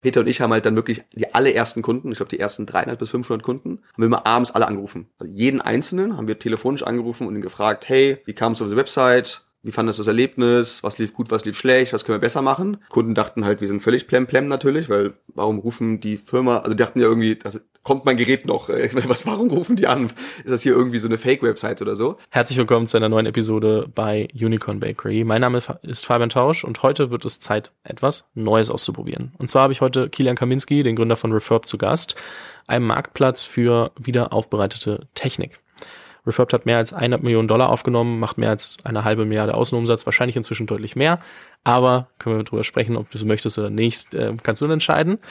Peter und ich haben halt dann wirklich die allerersten Kunden, ich glaube die ersten 300 bis 500 Kunden, haben wir immer abends alle angerufen. Also jeden Einzelnen haben wir telefonisch angerufen und ihn gefragt, hey, wie kam es auf die Website? Wie fandest du das Erlebnis? Was lief gut, was lief schlecht? Was können wir besser machen? Kunden dachten halt, wir sind völlig plemplem natürlich, weil warum rufen die Firma, also die dachten ja irgendwie, das, kommt mein Gerät noch? Was, warum rufen die an? Ist das hier irgendwie so eine Fake-Website oder so? Herzlich willkommen zu einer neuen Episode bei Unicorn Bakery. Mein Name ist Fabian Tausch und heute wird es Zeit, etwas Neues auszuprobieren. Und zwar habe ich heute Kilian Kaminski, den Gründer von Refurb, zu Gast, einem Marktplatz für wiederaufbereitete Technik. Refurb hat mehr als 100 Millionen Dollar aufgenommen, macht mehr als eine halbe Milliarde Außenumsatz, wahrscheinlich inzwischen deutlich mehr. Aber können wir darüber sprechen, ob du es möchtest oder nicht, äh, kannst du dann entscheiden. Und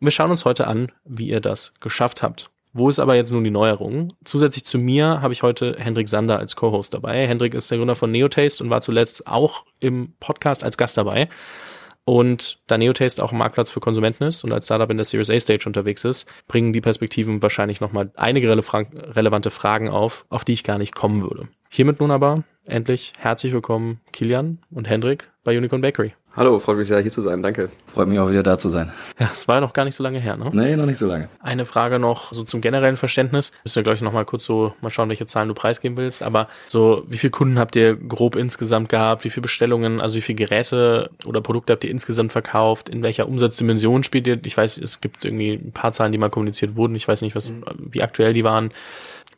wir schauen uns heute an, wie ihr das geschafft habt. Wo ist aber jetzt nun die Neuerung? Zusätzlich zu mir habe ich heute Hendrik Sander als Co-Host dabei. Hendrik ist der Gründer von Neotaste und war zuletzt auch im Podcast als Gast dabei. Und da Neotaste auch ein Marktplatz für Konsumenten ist und als Startup in der Series A Stage unterwegs ist, bringen die Perspektiven wahrscheinlich nochmal einige relevante Fragen auf, auf die ich gar nicht kommen würde. Hiermit nun aber endlich herzlich willkommen Kilian und Hendrik bei Unicorn Bakery. Hallo, freut mich sehr, hier zu sein. Danke. Freut mich auch wieder da zu sein. Ja, es war ja noch gar nicht so lange her, ne? Nee, noch nicht so lange. Eine Frage noch so zum generellen Verständnis. Müssen wir, glaube ich, noch mal kurz so mal schauen, welche Zahlen du preisgeben willst. Aber so, wie viele Kunden habt ihr grob insgesamt gehabt? Wie viele Bestellungen, also wie viele Geräte oder Produkte habt ihr insgesamt verkauft? In welcher Umsatzdimension spielt ihr? Ich weiß, es gibt irgendwie ein paar Zahlen, die mal kommuniziert wurden. Ich weiß nicht, was, wie aktuell die waren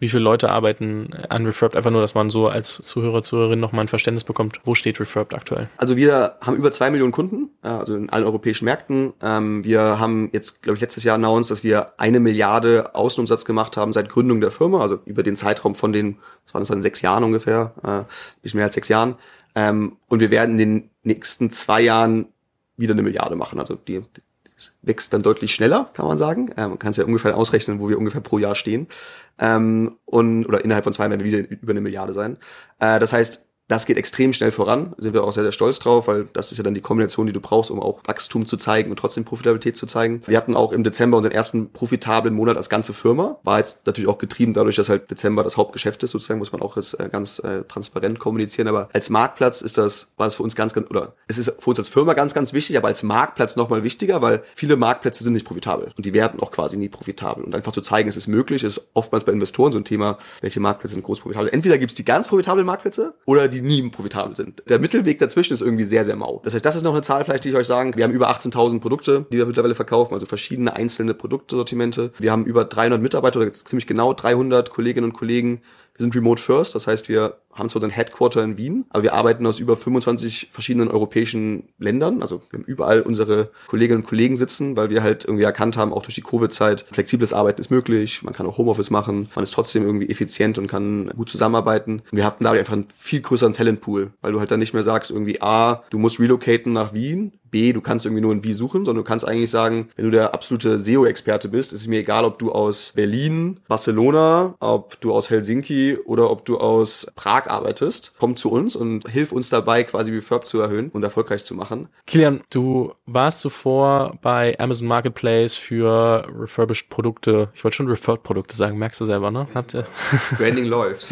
wie viele Leute arbeiten an Refurbed, einfach nur, dass man so als Zuhörer, Zuhörerin noch mal ein Verständnis bekommt, wo steht Refurbed aktuell? Also wir haben über zwei Millionen Kunden, also in allen europäischen Märkten. Ähm, wir haben jetzt, glaube ich, letztes Jahr announced, dass wir eine Milliarde Außenumsatz gemacht haben seit Gründung der Firma, also über den Zeitraum von den, was waren das dann, sechs Jahren ungefähr, äh, bisschen mehr als sechs Jahren. Ähm, und wir werden in den nächsten zwei Jahren wieder eine Milliarde machen. Also die, wächst dann deutlich schneller, kann man sagen. Ähm, man kann es ja ungefähr ausrechnen, wo wir ungefähr pro Jahr stehen. Ähm, und, oder innerhalb von zwei werden wir wieder über eine Milliarde sein. Äh, das heißt, das geht extrem schnell voran, sind wir auch sehr, sehr stolz drauf, weil das ist ja dann die Kombination, die du brauchst, um auch Wachstum zu zeigen und trotzdem Profitabilität zu zeigen. Wir hatten auch im Dezember unseren ersten profitablen Monat als ganze Firma. War jetzt natürlich auch getrieben dadurch, dass halt Dezember das Hauptgeschäft ist, sozusagen, muss man auch jetzt äh, ganz äh, transparent kommunizieren. Aber als Marktplatz ist das, war es für uns ganz, ganz, oder es ist für uns als Firma ganz, ganz wichtig, aber als Marktplatz nochmal wichtiger, weil viele Marktplätze sind nicht profitabel und die werden auch quasi nie profitabel. Und einfach zu zeigen, es ist möglich, ist oftmals bei Investoren so ein Thema, welche Marktplätze sind groß profitabel. Entweder gibt es die ganz profitablen Marktplätze oder die nie profitabel sind. Der Mittelweg dazwischen ist irgendwie sehr, sehr mau. Das heißt, das ist noch eine Zahl vielleicht, die ich euch sagen. Wir haben über 18.000 Produkte, die wir mittlerweile verkaufen, also verschiedene einzelne Produktsortimente. Wir haben über 300 Mitarbeiter, oder ziemlich genau 300 Kolleginnen und Kollegen. Wir sind remote first, das heißt, wir haben zwar unseren Headquarter in Wien, aber wir arbeiten aus über 25 verschiedenen europäischen Ländern. Also wir haben überall unsere Kolleginnen und Kollegen sitzen, weil wir halt irgendwie erkannt haben, auch durch die Covid-Zeit, flexibles Arbeiten ist möglich, man kann auch Homeoffice machen, man ist trotzdem irgendwie effizient und kann gut zusammenarbeiten. Und wir hatten dadurch einfach einen viel größeren Talentpool, weil du halt dann nicht mehr sagst, irgendwie A, du musst relocaten nach Wien, B, du kannst irgendwie nur ein Wie suchen, sondern du kannst eigentlich sagen, wenn du der absolute SEO-Experte bist, ist es mir egal, ob du aus Berlin, Barcelona, ob du aus Helsinki oder ob du aus Prag arbeitest, komm zu uns und hilf uns dabei, quasi Refurb zu erhöhen und erfolgreich zu machen. Kilian, du warst zuvor bei Amazon Marketplace für refurbished Produkte. Ich wollte schon refurbed Produkte sagen, merkst du selber, ne? Hat, äh, Branding läuft.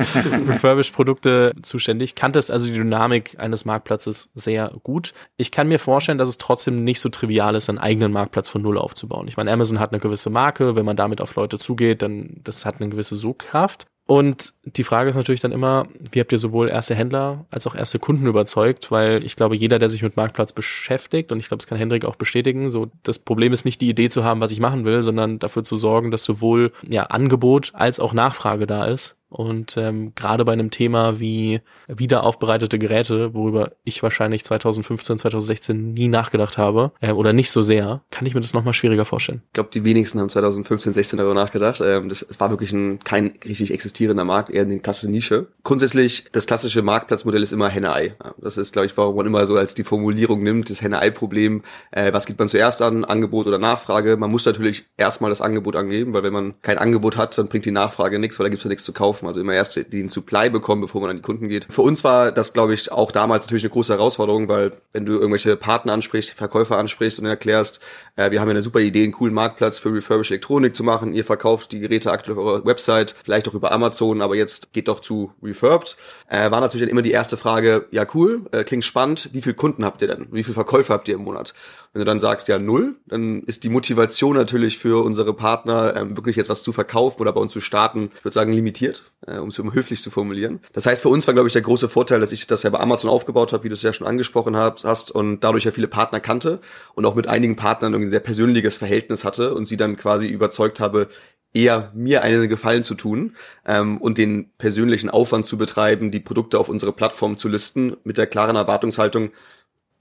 refurbished Produkte zuständig. Kanntest also die Dynamik eines Marktplatzes sehr gut. Ich kann mir vorstellen, dass es trotzdem nicht so trivial ist, einen eigenen Marktplatz von Null aufzubauen. Ich meine, Amazon hat eine gewisse Marke. Wenn man damit auf Leute zugeht, dann das hat eine gewisse Sogkraft. Und die Frage ist natürlich dann immer, wie habt ihr sowohl erste Händler als auch erste Kunden überzeugt? Weil ich glaube, jeder, der sich mit Marktplatz beschäftigt, und ich glaube, das kann Hendrik auch bestätigen, so das Problem ist nicht die Idee zu haben, was ich machen will, sondern dafür zu sorgen, dass sowohl ja Angebot als auch Nachfrage da ist. Und ähm, gerade bei einem Thema wie wiederaufbereitete Geräte, worüber ich wahrscheinlich 2015, 2016 nie nachgedacht habe äh, oder nicht so sehr, kann ich mir das nochmal schwieriger vorstellen. Ich glaube, die wenigsten haben 2015, 16 darüber nachgedacht. Ähm, das, das war wirklich ein, kein richtig existierender Markt, eher eine klassische Nische. Grundsätzlich, das klassische Marktplatzmodell ist immer Henne-Ei. Das ist, glaube ich, warum man immer so als die Formulierung nimmt, das Henne-Ei-Problem. Äh, was gibt man zuerst an, Angebot oder Nachfrage? Man muss natürlich erstmal das Angebot angeben, weil wenn man kein Angebot hat, dann bringt die Nachfrage nichts, weil da gibt es ja nichts zu kaufen verkaufen. Also immer erst den Supply bekommen, bevor man an die Kunden geht. Für uns war das, glaube ich, auch damals natürlich eine große Herausforderung, weil wenn du irgendwelche Partner ansprichst, Verkäufer ansprichst und erklärst, äh, wir haben ja eine super Idee, einen coolen Marktplatz für Refurbished Elektronik zu machen. Ihr verkauft die Geräte aktuell auf eurer Website, vielleicht auch über Amazon, aber jetzt geht doch zu Refurbed. Äh, war natürlich dann immer die erste Frage, ja cool, äh, klingt spannend, wie viele Kunden habt ihr denn? Wie viele Verkäufer habt ihr im Monat? Wenn du dann sagst, ja null, dann ist die Motivation natürlich für unsere Partner, ähm, wirklich jetzt was zu verkaufen oder bei uns zu starten, ich würde sagen, limitiert, äh, um es um höflich zu formulieren. Das heißt, für uns war, glaube ich, der große Vorteil, dass ich das ja bei Amazon aufgebaut habe, wie du es ja schon angesprochen hast, und dadurch ja viele Partner kannte und auch mit einigen Partnern irgendwie ein sehr persönliches Verhältnis hatte und sie dann quasi überzeugt habe, eher mir einen Gefallen zu tun ähm, und den persönlichen Aufwand zu betreiben, die Produkte auf unsere Plattform zu listen, mit der klaren Erwartungshaltung,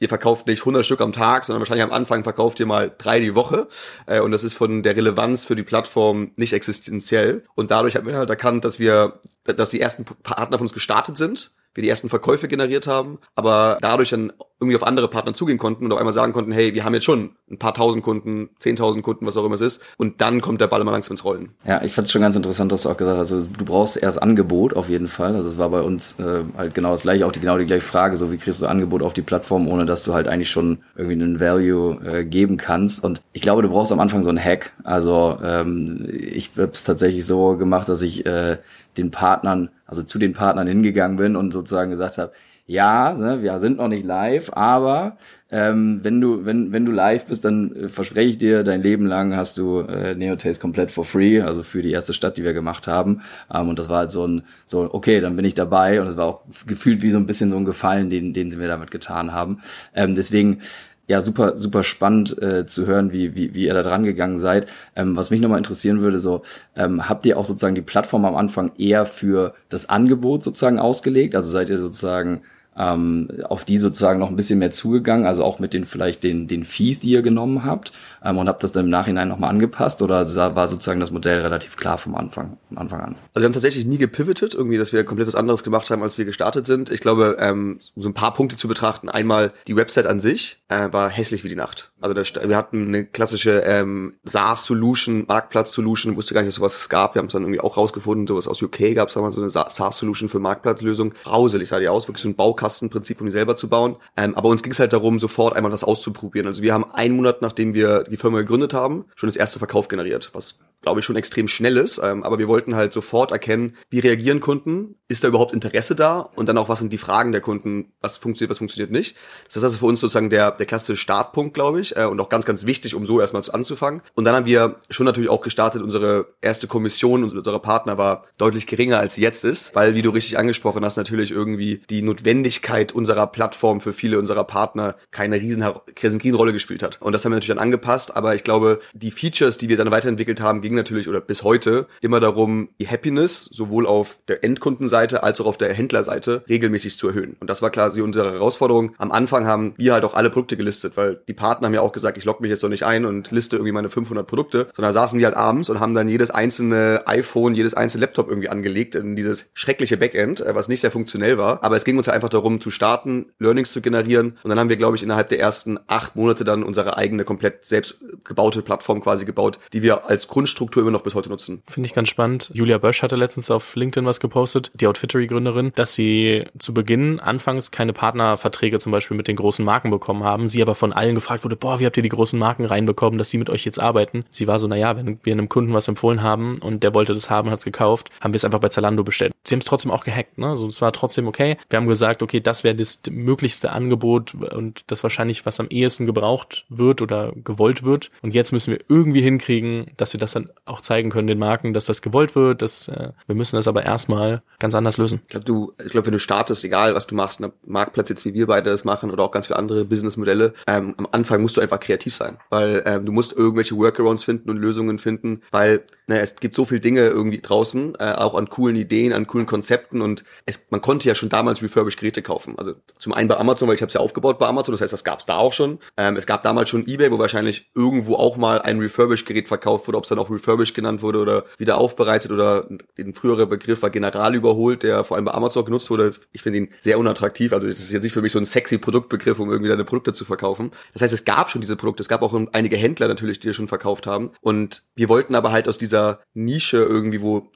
ihr verkauft nicht 100 Stück am Tag, sondern wahrscheinlich am Anfang verkauft ihr mal drei die Woche. Äh, und das ist von der Relevanz für die Plattform nicht existenziell. Und dadurch haben wir halt erkannt, dass wir, dass die ersten Partner von uns gestartet sind wir die ersten Verkäufe generiert haben, aber dadurch dann irgendwie auf andere Partner zugehen konnten und auf einmal sagen konnten, hey, wir haben jetzt schon ein paar tausend Kunden, zehntausend Kunden, was auch immer es ist. Und dann kommt der Ball immer langsam ins Rollen. Ja, ich fand es schon ganz interessant, dass du auch gesagt hast, also du brauchst erst Angebot auf jeden Fall. Also es war bei uns äh, halt genau das gleiche, auch die, genau die gleiche Frage, so wie kriegst du Angebot auf die Plattform, ohne dass du halt eigentlich schon irgendwie einen Value äh, geben kannst. Und ich glaube, du brauchst am Anfang so einen Hack. Also ähm, ich habe es tatsächlich so gemacht, dass ich äh, den Partnern, also zu den Partnern hingegangen bin und sozusagen gesagt habe, ja, ne, wir sind noch nicht live, aber ähm, wenn du wenn wenn du live bist, dann äh, verspreche ich dir, dein Leben lang hast du äh, Neotaste komplett for free, also für die erste Stadt, die wir gemacht haben. Ähm, und das war halt so ein so okay, dann bin ich dabei und es war auch gefühlt wie so ein bisschen so ein Gefallen, den den sie mir damit getan haben. Ähm, deswegen ja, super, super spannend äh, zu hören, wie, wie, wie ihr da dran gegangen seid. Ähm, was mich nochmal interessieren würde, so, ähm, habt ihr auch sozusagen die Plattform am Anfang eher für das Angebot sozusagen ausgelegt? Also seid ihr sozusagen ähm, auf die sozusagen noch ein bisschen mehr zugegangen, also auch mit den vielleicht den, den Fees, die ihr genommen habt ähm, und habt das dann im Nachhinein nochmal angepasst oder war sozusagen das Modell relativ klar vom Anfang, von Anfang an? Also wir haben tatsächlich nie gepivotet, irgendwie, dass wir komplett was anderes gemacht haben, als wir gestartet sind. Ich glaube, ähm, so ein paar Punkte zu betrachten. Einmal die Website an sich äh, war hässlich wie die Nacht. Also der, wir hatten eine klassische ähm, SaaS-Solution, Marktplatz-Solution, wusste gar nicht, dass sowas es gab. Wir haben es dann irgendwie auch rausgefunden, sowas aus UK gab es damals so eine SaaS-Solution für Marktplatzlösung. Grauselig sah die aus, wirklich so ein Baukastenprinzip, um die selber zu bauen. Ähm, aber uns ging es halt darum, sofort einmal was auszuprobieren. Also wir haben einen Monat, nachdem wir die Firma gegründet haben, schon das erste Verkauf generiert, was glaube ich, schon extrem schnell ist. Ähm, aber wir wollten halt sofort erkennen, wie reagieren Kunden, ist da überhaupt Interesse da und dann auch, was sind die Fragen der Kunden, was funktioniert, was funktioniert nicht. Das ist also für uns sozusagen der, der klassische Startpunkt, glaube ich, äh, und auch ganz, ganz wichtig, um so erstmal anzufangen. Und dann haben wir schon natürlich auch gestartet, unsere erste Kommission unserer Partner war deutlich geringer, als sie jetzt ist, weil, wie du richtig angesprochen hast, natürlich irgendwie die Notwendigkeit unserer Plattform für viele unserer Partner keine riesen, riesen Rolle gespielt hat. Und das haben wir natürlich dann angepasst, aber ich glaube, die Features, die wir dann weiterentwickelt haben, ging natürlich oder bis heute immer darum, die Happiness sowohl auf der Endkundenseite als auch auf der Händlerseite regelmäßig zu erhöhen. Und das war quasi unsere Herausforderung. Am Anfang haben wir halt auch alle Produkte gelistet, weil die Partner haben ja auch gesagt, ich logge mich jetzt doch nicht ein und liste irgendwie meine 500 Produkte, sondern saßen die halt abends und haben dann jedes einzelne iPhone, jedes einzelne Laptop irgendwie angelegt in dieses schreckliche Backend, äh, was nicht sehr funktionell war. Aber es ging uns halt einfach darum zu starten, Learnings zu generieren. Und dann haben wir, glaube ich, innerhalb der ersten acht Monate dann unsere eigene komplett selbst gebaute Plattform quasi gebaut, die wir als Grundstruktur Struktur immer noch bis heute nutzen. Finde ich ganz spannend. Julia Bösch hatte letztens auf LinkedIn was gepostet, die Outfittery-Gründerin, dass sie zu Beginn anfangs keine Partnerverträge zum Beispiel mit den großen Marken bekommen haben. Sie aber von allen gefragt wurde, boah, wie habt ihr die großen Marken reinbekommen, dass die mit euch jetzt arbeiten? Sie war so, naja, wenn wir einem Kunden was empfohlen haben und der wollte das haben, hat es gekauft, haben wir es einfach bei Zalando bestellt. Sie haben es trotzdem auch gehackt, ne? Also es war trotzdem okay. Wir haben gesagt, okay, das wäre das möglichste Angebot und das wahrscheinlich, was am ehesten gebraucht wird oder gewollt wird. Und jetzt müssen wir irgendwie hinkriegen, dass wir das dann auch zeigen können den Marken, dass das gewollt wird. Dass, äh, wir müssen das aber erstmal ganz anders lösen. Ich glaube, du, ich glaube, wenn du startest, egal was du machst, ne, Marktplatz jetzt wie wir beide das machen oder auch ganz viele andere Businessmodelle, ähm, am Anfang musst du einfach kreativ sein, weil ähm, du musst irgendwelche Workarounds finden und Lösungen finden, weil ne, es gibt so viele Dinge irgendwie draußen, äh, auch an coolen Ideen, an coolen Konzepten und es, man konnte ja schon damals refurbished Geräte kaufen. Also zum einen bei Amazon, weil ich habe es ja aufgebaut bei Amazon, das heißt, das gab es da auch schon. Ähm, es gab damals schon eBay, wo wahrscheinlich irgendwo auch mal ein refurbished Gerät verkauft wurde, ob es dann auch refurbished genannt wurde oder wieder aufbereitet oder ein früherer Begriff war General geholt, der vor allem bei Amazon genutzt wurde. Ich finde ihn sehr unattraktiv. Also das ist jetzt nicht für mich so ein sexy Produktbegriff, um irgendwie deine Produkte zu verkaufen. Das heißt, es gab schon diese Produkte. Es gab auch einige Händler natürlich, die schon verkauft haben. Und wir wollten aber halt aus dieser Nische irgendwie, wo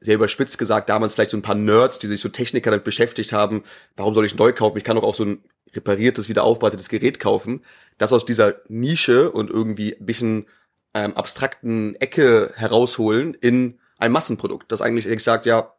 sehr überspitzt gesagt, damals vielleicht so ein paar Nerds, die sich so Techniker damit beschäftigt haben, warum soll ich neu kaufen? Ich kann doch auch so ein repariertes, wieder aufbereitetes Gerät kaufen. Das aus dieser Nische und irgendwie ein bisschen ähm, abstrakten Ecke herausholen in ein Massenprodukt, das eigentlich sagt, ja,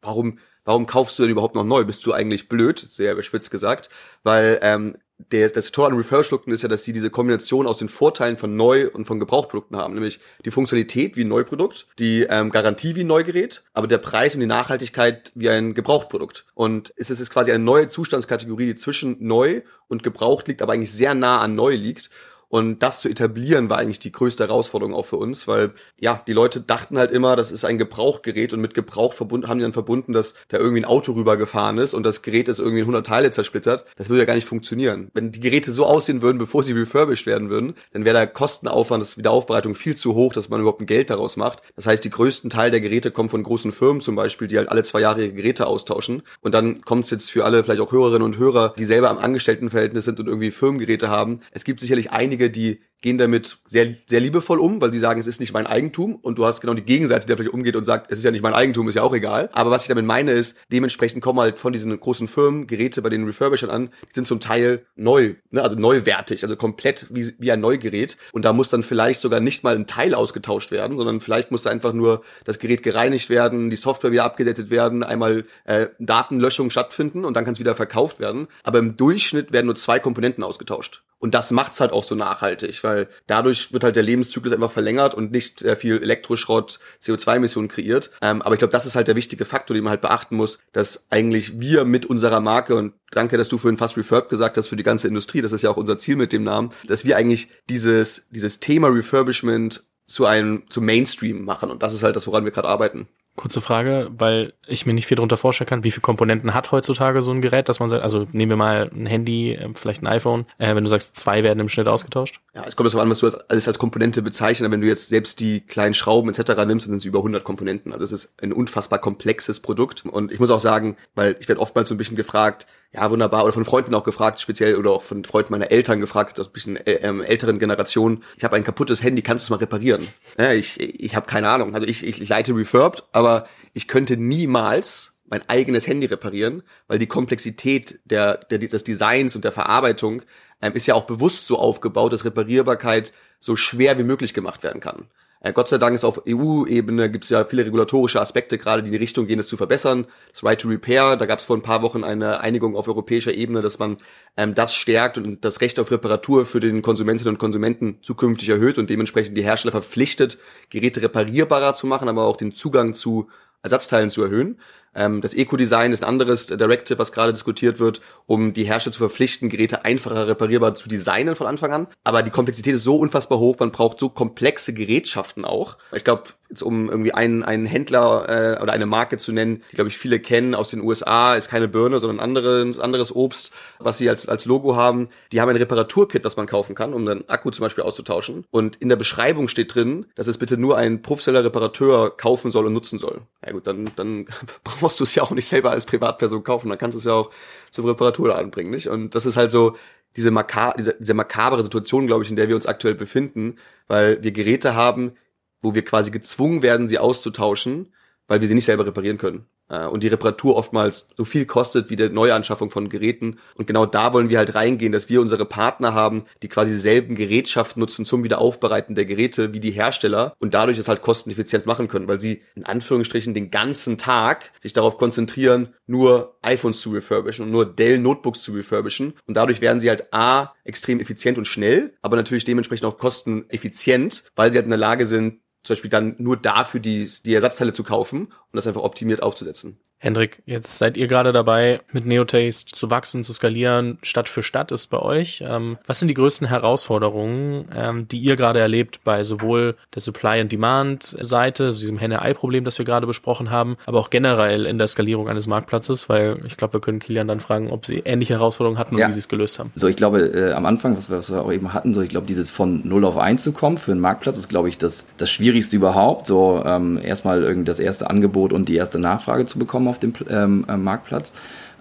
warum, warum kaufst du denn überhaupt noch neu? Bist du eigentlich blöd, sehr überspitzt gesagt, weil ähm, der, das Tor an Refurbished-Produkten ist ja, dass sie diese Kombination aus den Vorteilen von Neu- und von Gebrauchprodukten haben, nämlich die Funktionalität wie ein Neuprodukt, die ähm, Garantie wie ein Neugerät, aber der Preis und die Nachhaltigkeit wie ein Gebrauchprodukt. Und es ist quasi eine neue Zustandskategorie, die zwischen neu und gebraucht liegt, aber eigentlich sehr nah an neu liegt. Und das zu etablieren war eigentlich die größte Herausforderung auch für uns, weil ja, die Leute dachten halt immer, das ist ein Gebrauchgerät und mit Gebrauch verbunden, haben die dann verbunden, dass da irgendwie ein Auto rübergefahren ist und das Gerät ist irgendwie in 100 Teile zersplittert. Das würde ja gar nicht funktionieren. Wenn die Geräte so aussehen würden, bevor sie refurbished werden würden, dann wäre der Kostenaufwand, das Wiederaufbereitung viel zu hoch, dass man überhaupt ein Geld daraus macht. Das heißt, die größten Teil der Geräte kommen von großen Firmen zum Beispiel, die halt alle zwei Jahre ihre Geräte austauschen. Und dann kommt es jetzt für alle vielleicht auch Hörerinnen und Hörer, die selber am Angestelltenverhältnis sind und irgendwie Firmengeräte haben. Es gibt sicherlich einige, die gehen damit sehr, sehr liebevoll um, weil sie sagen, es ist nicht mein Eigentum und du hast genau die Gegenseite, die da vielleicht umgeht und sagt, es ist ja nicht mein Eigentum, ist ja auch egal. Aber was ich damit meine ist, dementsprechend kommen halt von diesen großen Firmen Geräte bei den Refurbishern an, die sind zum Teil neu, ne, also neuwertig, also komplett wie, wie ein Neugerät und da muss dann vielleicht sogar nicht mal ein Teil ausgetauscht werden, sondern vielleicht muss da einfach nur das Gerät gereinigt werden, die Software wieder abgedatet werden, einmal äh, Datenlöschung stattfinden und dann kann es wieder verkauft werden. Aber im Durchschnitt werden nur zwei Komponenten ausgetauscht. Und das macht's halt auch so nachhaltig, weil dadurch wird halt der Lebenszyklus einfach verlängert und nicht sehr viel Elektroschrott, CO2-Emissionen kreiert. Ähm, aber ich glaube, das ist halt der wichtige Faktor, den man halt beachten muss, dass eigentlich wir mit unserer Marke und danke, dass du vorhin fast Refurb gesagt hast für die ganze Industrie, das ist ja auch unser Ziel mit dem Namen, dass wir eigentlich dieses, dieses Thema Refurbishment zu einem, zu Mainstream machen. Und das ist halt das, woran wir gerade arbeiten. Kurze Frage, weil ich mir nicht viel darunter vorstellen kann, wie viele Komponenten hat heutzutage so ein Gerät, dass man sagt, also nehmen wir mal ein Handy, ähm, vielleicht ein iPhone, äh, wenn du sagst, zwei werden im Schnitt ausgetauscht? Ja, es kommt darauf an, was du alles als Komponente bezeichnest. Wenn du jetzt selbst die kleinen Schrauben etc. nimmst, dann sind es über 100 Komponenten. Also es ist ein unfassbar komplexes Produkt. Und ich muss auch sagen, weil ich werde oftmals so ein bisschen gefragt, ja, wunderbar, oder von Freunden auch gefragt, speziell, oder auch von Freunden meiner Eltern gefragt, aus ein bisschen äh, ähm, älteren Generation, ich habe ein kaputtes Handy, kannst du es mal reparieren? Ja, ich ich habe keine Ahnung. Also ich, ich, ich leite Refurbed, aber ich könnte niemals mein eigenes Handy reparieren, weil die Komplexität der, der, des Designs und der Verarbeitung ähm, ist ja auch bewusst so aufgebaut, dass Reparierbarkeit so schwer wie möglich gemacht werden kann. Äh, Gott sei Dank ist auf EU-Ebene gibt es ja viele regulatorische Aspekte, gerade die in die Richtung gehen, es zu verbessern. Das Right to Repair, da gab es vor ein paar Wochen eine Einigung auf europäischer Ebene, dass man ähm, das stärkt und das Recht auf Reparatur für den Konsumentinnen und Konsumenten zukünftig erhöht und dementsprechend die Hersteller verpflichtet, Geräte reparierbarer zu machen, aber auch den Zugang zu Ersatzteilen zu erhöhen. Ähm, das Eco-Design ist ein anderes Directive, was gerade diskutiert wird, um die Hersteller zu verpflichten, Geräte einfacher reparierbar zu designen von Anfang an. Aber die Komplexität ist so unfassbar hoch, man braucht so komplexe Gerätschaften auch. Ich glaube, jetzt um irgendwie einen, einen Händler äh, oder eine Marke zu nennen, die, glaube ich, viele kennen aus den USA, ist keine Birne, sondern anderes, anderes Obst, was sie als, als Logo haben. Die haben ein Reparaturkit, was man kaufen kann, um dann Akku zum Beispiel auszutauschen. Und in der Beschreibung steht drin, dass es bitte nur ein professioneller Reparateur kaufen soll und nutzen soll. Ja gut, dann, dann brauchst du es ja auch nicht selber als Privatperson kaufen, dann kannst du es ja auch zum Reparatur anbringen, nicht? Und das ist halt so diese, maka diese, diese makabere Situation, glaube ich, in der wir uns aktuell befinden, weil wir Geräte haben, wo wir quasi gezwungen werden, sie auszutauschen, weil wir sie nicht selber reparieren können. Äh, und die Reparatur oftmals so viel kostet wie die Neuanschaffung von Geräten. Und genau da wollen wir halt reingehen, dass wir unsere Partner haben, die quasi dieselben Gerätschaften nutzen zum Wiederaufbereiten der Geräte wie die Hersteller und dadurch es halt kosteneffizient machen können, weil sie in Anführungsstrichen den ganzen Tag sich darauf konzentrieren, nur iPhones zu refurbischen und nur Dell Notebooks zu refurbischen. Und dadurch werden sie halt A, extrem effizient und schnell, aber natürlich dementsprechend auch kosteneffizient, weil sie halt in der Lage sind, zum Beispiel dann nur dafür die, die Ersatzteile zu kaufen und das einfach optimiert aufzusetzen. Hendrik, jetzt seid ihr gerade dabei, mit Neotaste zu wachsen, zu skalieren. Stadt für Stadt ist bei euch. Ähm, was sind die größten Herausforderungen, ähm, die ihr gerade erlebt bei sowohl der Supply and Demand Seite, also diesem Henne-Ei-Problem, das wir gerade besprochen haben, aber auch generell in der Skalierung eines Marktplatzes? Weil ich glaube, wir können Kilian dann fragen, ob sie ähnliche Herausforderungen hatten und ja. wie sie es gelöst haben. So, ich glaube, äh, am Anfang, was wir, was wir auch eben hatten, so, ich glaube, dieses von 0 auf 1 zu kommen für einen Marktplatz ist, glaube ich, das, das Schwierigste überhaupt. So, ähm, erstmal irgendwie das erste Angebot und die erste Nachfrage zu bekommen auf auf dem ähm, äh, Marktplatz.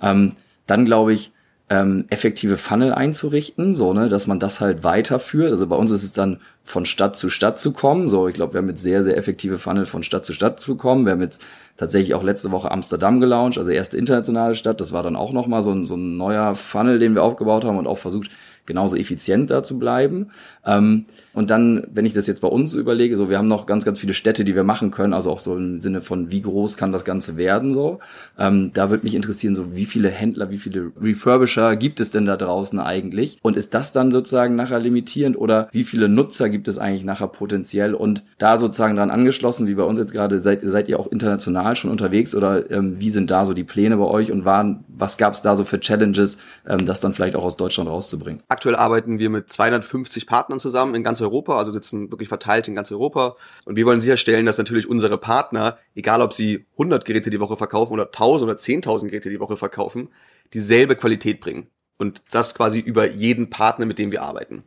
Ähm, dann glaube ich, ähm, effektive Funnel einzurichten, so ne, dass man das halt weiterführt. Also bei uns ist es dann von Stadt zu Stadt zu kommen. So, ich glaube, wir haben jetzt sehr, sehr effektive Funnel von Stadt zu Stadt zu kommen. Wir haben jetzt tatsächlich auch letzte Woche Amsterdam gelauncht, also erste internationale Stadt. Das war dann auch nochmal so ein, so ein neuer Funnel, den wir aufgebaut haben und auch versucht, genauso effizient da zu bleiben. Ähm, und dann, wenn ich das jetzt bei uns überlege, so wir haben noch ganz, ganz viele Städte, die wir machen können, also auch so im Sinne von, wie groß kann das Ganze werden, so. Ähm, da würde mich interessieren, so wie viele Händler, wie viele Refurbisher gibt es denn da draußen eigentlich? Und ist das dann sozusagen nachher limitierend oder wie viele Nutzer gibt es eigentlich nachher potenziell? Und da sozusagen dran angeschlossen, wie bei uns jetzt gerade, seid, seid ihr auch international schon unterwegs oder ähm, wie sind da so die Pläne bei euch und waren, was gab es da so für Challenges, ähm, das dann vielleicht auch aus Deutschland rauszubringen? Aktuell arbeiten wir mit 250 Partnern zusammen in ganz Europa, also sitzen wirklich verteilt in ganz Europa. Und wir wollen sicherstellen, dass natürlich unsere Partner, egal ob sie 100 Geräte die Woche verkaufen oder 1000 oder 10.000 Geräte die Woche verkaufen, dieselbe Qualität bringen. Und das quasi über jeden Partner, mit dem wir arbeiten.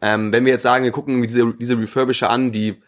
Ähm, wenn wir jetzt sagen, wir gucken diese, diese Refurbisher an, die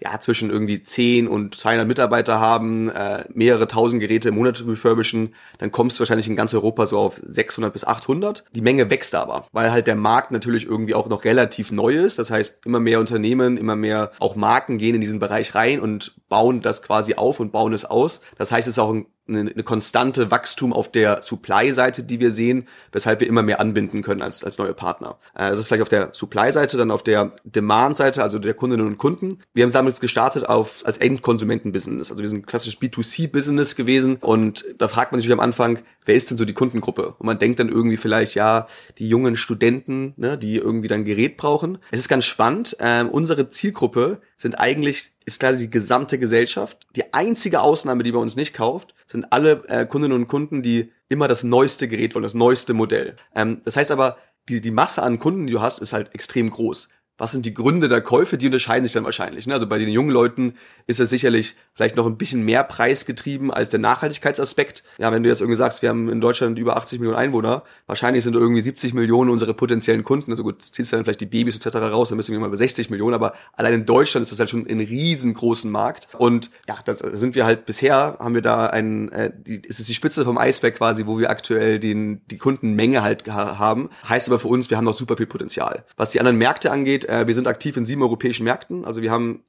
ja, zwischen irgendwie 10 und 200 Mitarbeiter haben, äh, mehrere tausend Geräte im Monat refurbischen, dann kommst du wahrscheinlich in ganz Europa so auf 600 bis 800. Die Menge wächst aber, weil halt der Markt natürlich irgendwie auch noch relativ neu ist. Das heißt, immer mehr Unternehmen, immer mehr auch Marken gehen in diesen Bereich rein und bauen das quasi auf und bauen es aus. Das heißt, es ist auch ein eine, eine konstante Wachstum auf der Supply-Seite, die wir sehen, weshalb wir immer mehr anbinden können als, als neue Partner. Äh, das ist vielleicht auf der Supply-Seite, dann auf der Demand-Seite, also der Kundinnen und Kunden. Wir haben damals gestartet auf, als Endkonsumenten-Business. Also wir sind ein klassisches B2C-Business gewesen und da fragt man sich am Anfang, wer ist denn so die Kundengruppe? Und man denkt dann irgendwie vielleicht, ja, die jungen Studenten, ne, die irgendwie dann Gerät brauchen. Es ist ganz spannend. Ähm, unsere Zielgruppe sind eigentlich, ist quasi die gesamte Gesellschaft. Die einzige Ausnahme, die bei uns nicht kauft, sind alle äh, Kundinnen und Kunden, die immer das neueste Gerät wollen, das neueste Modell. Ähm, das heißt aber, die, die Masse an Kunden, die du hast, ist halt extrem groß was sind die Gründe der Käufe, die unterscheiden sich dann wahrscheinlich. Ne? Also bei den jungen Leuten ist es sicherlich vielleicht noch ein bisschen mehr preisgetrieben als der Nachhaltigkeitsaspekt. Ja, wenn du jetzt irgendwie sagst, wir haben in Deutschland über 80 Millionen Einwohner, wahrscheinlich sind irgendwie 70 Millionen unsere potenziellen Kunden. Also gut, ziehst dann vielleicht die Babys etc. raus, dann müssen wir mal bei 60 Millionen, aber allein in Deutschland ist das halt schon ein riesengroßen Markt. Und ja, das sind wir halt bisher, haben wir da einen, äh, die, es die Spitze vom Eisberg quasi, wo wir aktuell den, die Kundenmenge halt haben. Heißt aber für uns, wir haben noch super viel Potenzial. Was die anderen Märkte angeht, äh, wir sind aktiv in sieben europäischen Märkten. Also wir haben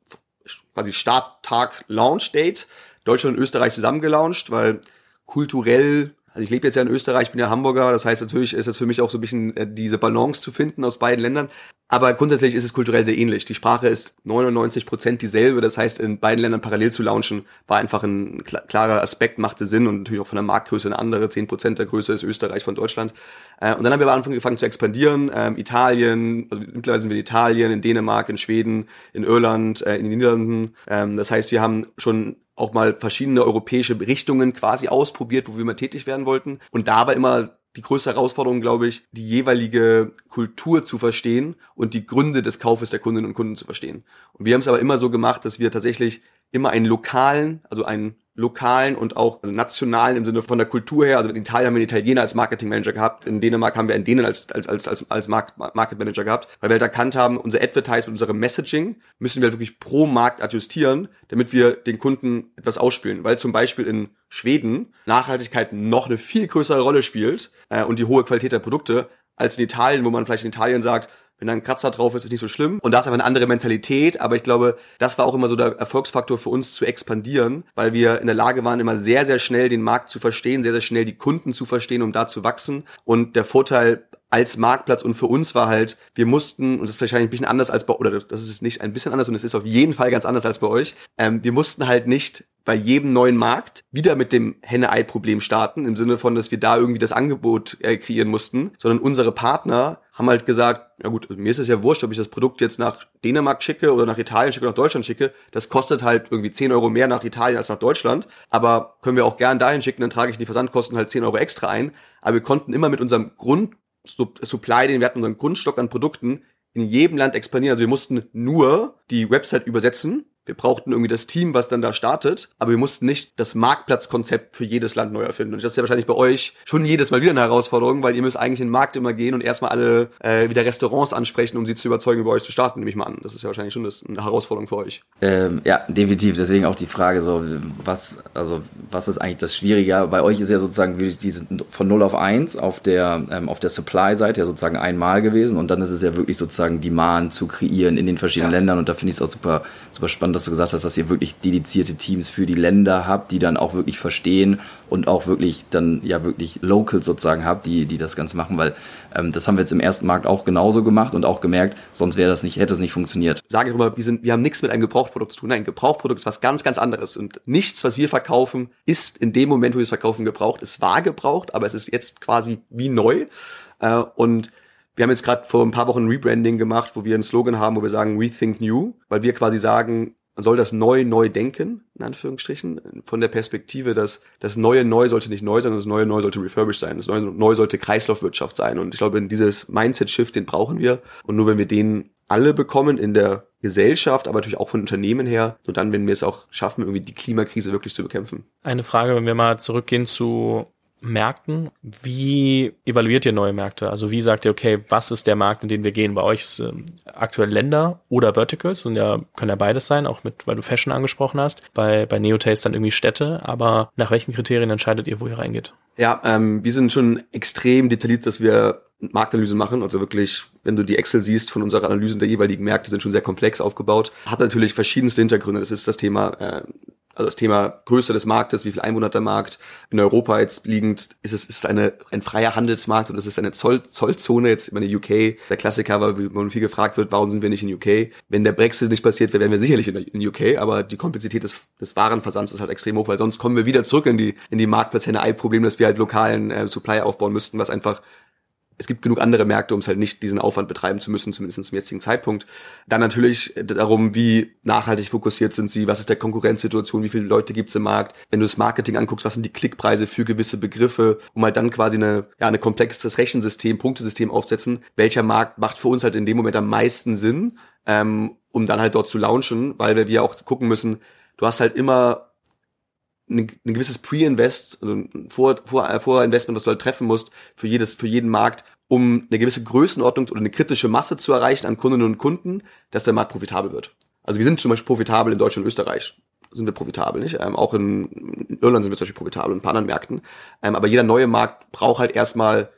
quasi Starttag Launch Date. Deutschland und Österreich zusammen gelauncht, weil kulturell also ich lebe jetzt ja in Österreich, bin ja Hamburger, das heißt natürlich ist es für mich auch so ein bisschen äh, diese Balance zu finden aus beiden Ländern. Aber grundsätzlich ist es kulturell sehr ähnlich. Die Sprache ist 99 Prozent dieselbe. Das heißt, in beiden Ländern parallel zu launchen, war einfach ein klarer Aspekt, machte Sinn und natürlich auch von der Marktgröße eine andere. 10 Prozent der Größe ist Österreich von Deutschland. Äh, und dann haben wir am Anfang angefangen zu expandieren. Ähm, Italien, also mittlerweile sind wir in Italien, in Dänemark, in Schweden, in Irland, äh, in den Niederlanden. Ähm, das heißt, wir haben schon auch mal verschiedene europäische Richtungen quasi ausprobiert, wo wir mal tätig werden wollten. Und da war immer die größte Herausforderung, glaube ich, die jeweilige Kultur zu verstehen und die Gründe des Kaufes der Kundinnen und Kunden zu verstehen. Und wir haben es aber immer so gemacht, dass wir tatsächlich immer einen lokalen, also einen lokalen und auch nationalen im Sinne von der Kultur her. Also in Italien haben wir einen Italiener als Marketingmanager gehabt, in Dänemark haben wir einen Dänen als, als, als, als, als Market Manager gehabt, weil wir halt erkannt haben, unser Advertisement, unsere Messaging müssen wir halt wirklich pro Markt adjustieren, damit wir den Kunden etwas ausspielen. Weil zum Beispiel in Schweden Nachhaltigkeit noch eine viel größere Rolle spielt äh, und die hohe Qualität der Produkte als in Italien, wo man vielleicht in Italien sagt, wenn da ein Kratzer drauf ist, ist nicht so schlimm. Und da ist einfach eine andere Mentalität. Aber ich glaube, das war auch immer so der Erfolgsfaktor für uns zu expandieren, weil wir in der Lage waren, immer sehr, sehr schnell den Markt zu verstehen, sehr, sehr schnell die Kunden zu verstehen, um da zu wachsen. Und der Vorteil als Marktplatz und für uns war halt, wir mussten, und das ist wahrscheinlich ein bisschen anders als bei, oder das ist nicht ein bisschen anders und es ist auf jeden Fall ganz anders als bei euch, ähm, wir mussten halt nicht bei jedem neuen Markt wieder mit dem Henne-Ei-Problem starten, im Sinne von, dass wir da irgendwie das Angebot äh, kreieren mussten, sondern unsere Partner haben halt gesagt, ja gut, mir ist es ja wurscht, ob ich das Produkt jetzt nach Dänemark schicke oder nach Italien schicke oder nach Deutschland schicke. Das kostet halt irgendwie 10 Euro mehr nach Italien als nach Deutschland. Aber können wir auch gern dahin schicken, dann trage ich die Versandkosten halt 10 Euro extra ein. Aber wir konnten immer mit unserem Grund Supply, den wir hatten, unseren Grundstock an Produkten in jedem Land expandieren. Also wir mussten nur die Website übersetzen. Wir brauchten irgendwie das Team, was dann da startet, aber wir mussten nicht das Marktplatzkonzept für jedes Land neu erfinden. Und das ist ja wahrscheinlich bei euch schon jedes Mal wieder eine Herausforderung, weil ihr müsst eigentlich in den Markt immer gehen und erstmal alle äh, wieder Restaurants ansprechen, um sie zu überzeugen, über euch zu starten, nehme ich mal an. Das ist ja wahrscheinlich schon das, eine Herausforderung für euch. Ähm, ja, definitiv. Deswegen auch die Frage so, was, also, was ist eigentlich das Schwierige? Bei euch ist ja sozusagen diese von 0 auf 1 auf der, ähm, auf der Supply-Seite ja sozusagen einmal gewesen und dann ist es ja wirklich sozusagen Demand zu kreieren in den verschiedenen ja. Ländern und da finde ich es auch super, super spannend, dass du gesagt hast, dass ihr wirklich dedizierte Teams für die Länder habt, die dann auch wirklich verstehen und auch wirklich dann ja wirklich Locals sozusagen habt, die, die das Ganze machen, weil ähm, das haben wir jetzt im ersten Markt auch genauso gemacht und auch gemerkt, sonst wäre das nicht, hätte es nicht funktioniert. Sage ich immer, wir sind, wir haben nichts mit einem Gebrauchprodukt zu tun. Ein Gebrauchprodukt ist was ganz, ganz anderes und nichts, was wir verkaufen, ist in dem Moment, wo wir es verkaufen, gebraucht. Es war gebraucht, aber es ist jetzt quasi wie neu äh, und wir haben jetzt gerade vor ein paar Wochen ein Rebranding gemacht, wo wir einen Slogan haben, wo wir sagen, We Think New, weil wir quasi sagen, man soll das neu neu denken, in Anführungsstrichen, von der Perspektive, dass das neue neu sollte nicht neu sein, das neue neu sollte refurbished sein, das neue neu sollte Kreislaufwirtschaft sein. Und ich glaube, dieses Mindset-Shift, den brauchen wir. Und nur wenn wir den alle bekommen in der Gesellschaft, aber natürlich auch von Unternehmen her, nur dann, wenn wir es auch schaffen, irgendwie die Klimakrise wirklich zu bekämpfen. Eine Frage, wenn wir mal zurückgehen zu Märkten. Wie evaluiert ihr neue Märkte? Also wie sagt ihr, okay, was ist der Markt, in den wir gehen? Bei euch ist äh, aktuell Länder oder Verticals und ja, können ja beides sein, auch mit, weil du Fashion angesprochen hast. Bei, bei Neotaste dann irgendwie Städte, aber nach welchen Kriterien entscheidet ihr, wo ihr reingeht? Ja, ähm, wir sind schon extrem detailliert, dass wir Marktanalyse machen. Also wirklich, wenn du die Excel siehst von unserer Analysen der jeweiligen Märkte, sind schon sehr komplex aufgebaut. Hat natürlich verschiedenste Hintergründe. Das ist das Thema äh, also das Thema Größe des Marktes, wie viel Einwohner der Markt. In Europa jetzt liegend ist es ist eine, ein freier Handelsmarkt und es ist eine Zoll, Zollzone. Jetzt immer die UK, der Klassiker, weil man viel gefragt wird, warum sind wir nicht in UK? Wenn der Brexit nicht passiert wäre, wären wir sicherlich in, in UK, aber die Komplexität des, des Warenversands ist halt extrem hoch, weil sonst kommen wir wieder zurück in die, in die Marktplatz-Henne-Ei-Problem, dass wir halt lokalen äh, Supply aufbauen müssten, was einfach es gibt genug andere Märkte, um es halt nicht diesen Aufwand betreiben zu müssen, zumindest zum jetzigen Zeitpunkt. Dann natürlich darum, wie nachhaltig fokussiert sind sie, was ist der Konkurrenzsituation, wie viele Leute gibt es im Markt. Wenn du das Marketing anguckst, was sind die Klickpreise für gewisse Begriffe, um halt dann quasi eine, ja, eine komplexes Rechensystem, Punktesystem aufsetzen. Welcher Markt macht für uns halt in dem Moment am meisten Sinn, ähm, um dann halt dort zu launchen, weil wir auch gucken müssen, du hast halt immer ein, ein gewisses Pre-Invest, also ein Vor, Vor, Vorinvestment, das du halt treffen musst für jedes, für jeden Markt, um eine gewisse Größenordnung oder eine kritische Masse zu erreichen an Kundinnen und Kunden, dass der Markt profitabel wird. Also wir sind zum Beispiel profitabel in Deutschland und Österreich. Sind wir profitabel, nicht? Ähm, auch in, Irland sind wir zum Beispiel profitabel und ein paar anderen Märkten. Ähm, aber jeder neue Markt braucht halt erstmal,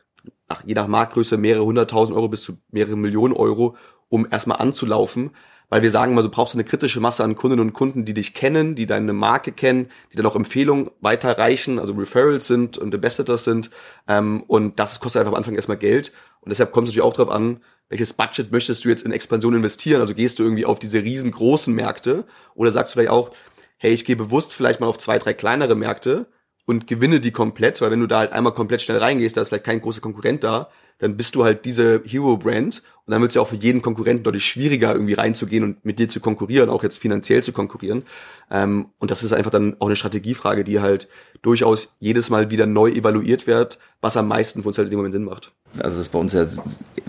ach, je nach Marktgröße, mehrere hunderttausend Euro bis zu mehrere Millionen Euro, um erstmal anzulaufen, weil wir sagen mal, du brauchst eine kritische Masse an Kundinnen und Kunden, die dich kennen, die deine Marke kennen, die dann auch Empfehlungen weiterreichen, also Referrals sind und Ambassadors sind. Ähm, und das kostet einfach am Anfang erstmal Geld. Und deshalb kommt es natürlich auch darauf an, welches Budget möchtest du jetzt in Expansion investieren? Also gehst du irgendwie auf diese riesengroßen Märkte oder sagst du vielleicht auch, hey, ich gehe bewusst vielleicht mal auf zwei, drei kleinere Märkte und gewinne die komplett, weil wenn du da halt einmal komplett schnell reingehst, da ist vielleicht kein großer Konkurrent da, dann bist du halt diese Hero-Brand und dann wird es ja auch für jeden Konkurrenten deutlich schwieriger, irgendwie reinzugehen und mit dir zu konkurrieren, auch jetzt finanziell zu konkurrieren. Ähm, und das ist einfach dann auch eine Strategiefrage, die halt durchaus jedes Mal wieder neu evaluiert wird, was am meisten für uns halt in dem Moment Sinn macht. Also das ist bei uns ja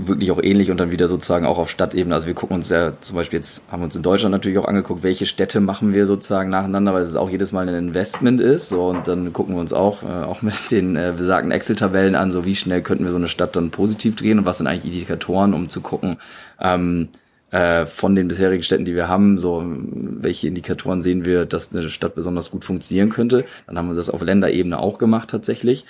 wirklich auch ähnlich und dann wieder sozusagen auch auf Stadtebene. Also wir gucken uns ja zum Beispiel jetzt, haben wir uns in Deutschland natürlich auch angeguckt, welche Städte machen wir sozusagen nacheinander, weil es auch jedes Mal ein Investment ist. So, und dann gucken wir uns auch, äh, auch mit den äh, besagten Excel-Tabellen an, so wie schnell könnten wir so eine Stadt dann positiv drehen und was sind eigentlich Indikatoren, um zu gucken, ähm, äh, von den bisherigen Städten, die wir haben, so welche Indikatoren sehen wir, dass eine Stadt besonders gut funktionieren könnte. Dann haben wir das auf Länderebene auch gemacht tatsächlich.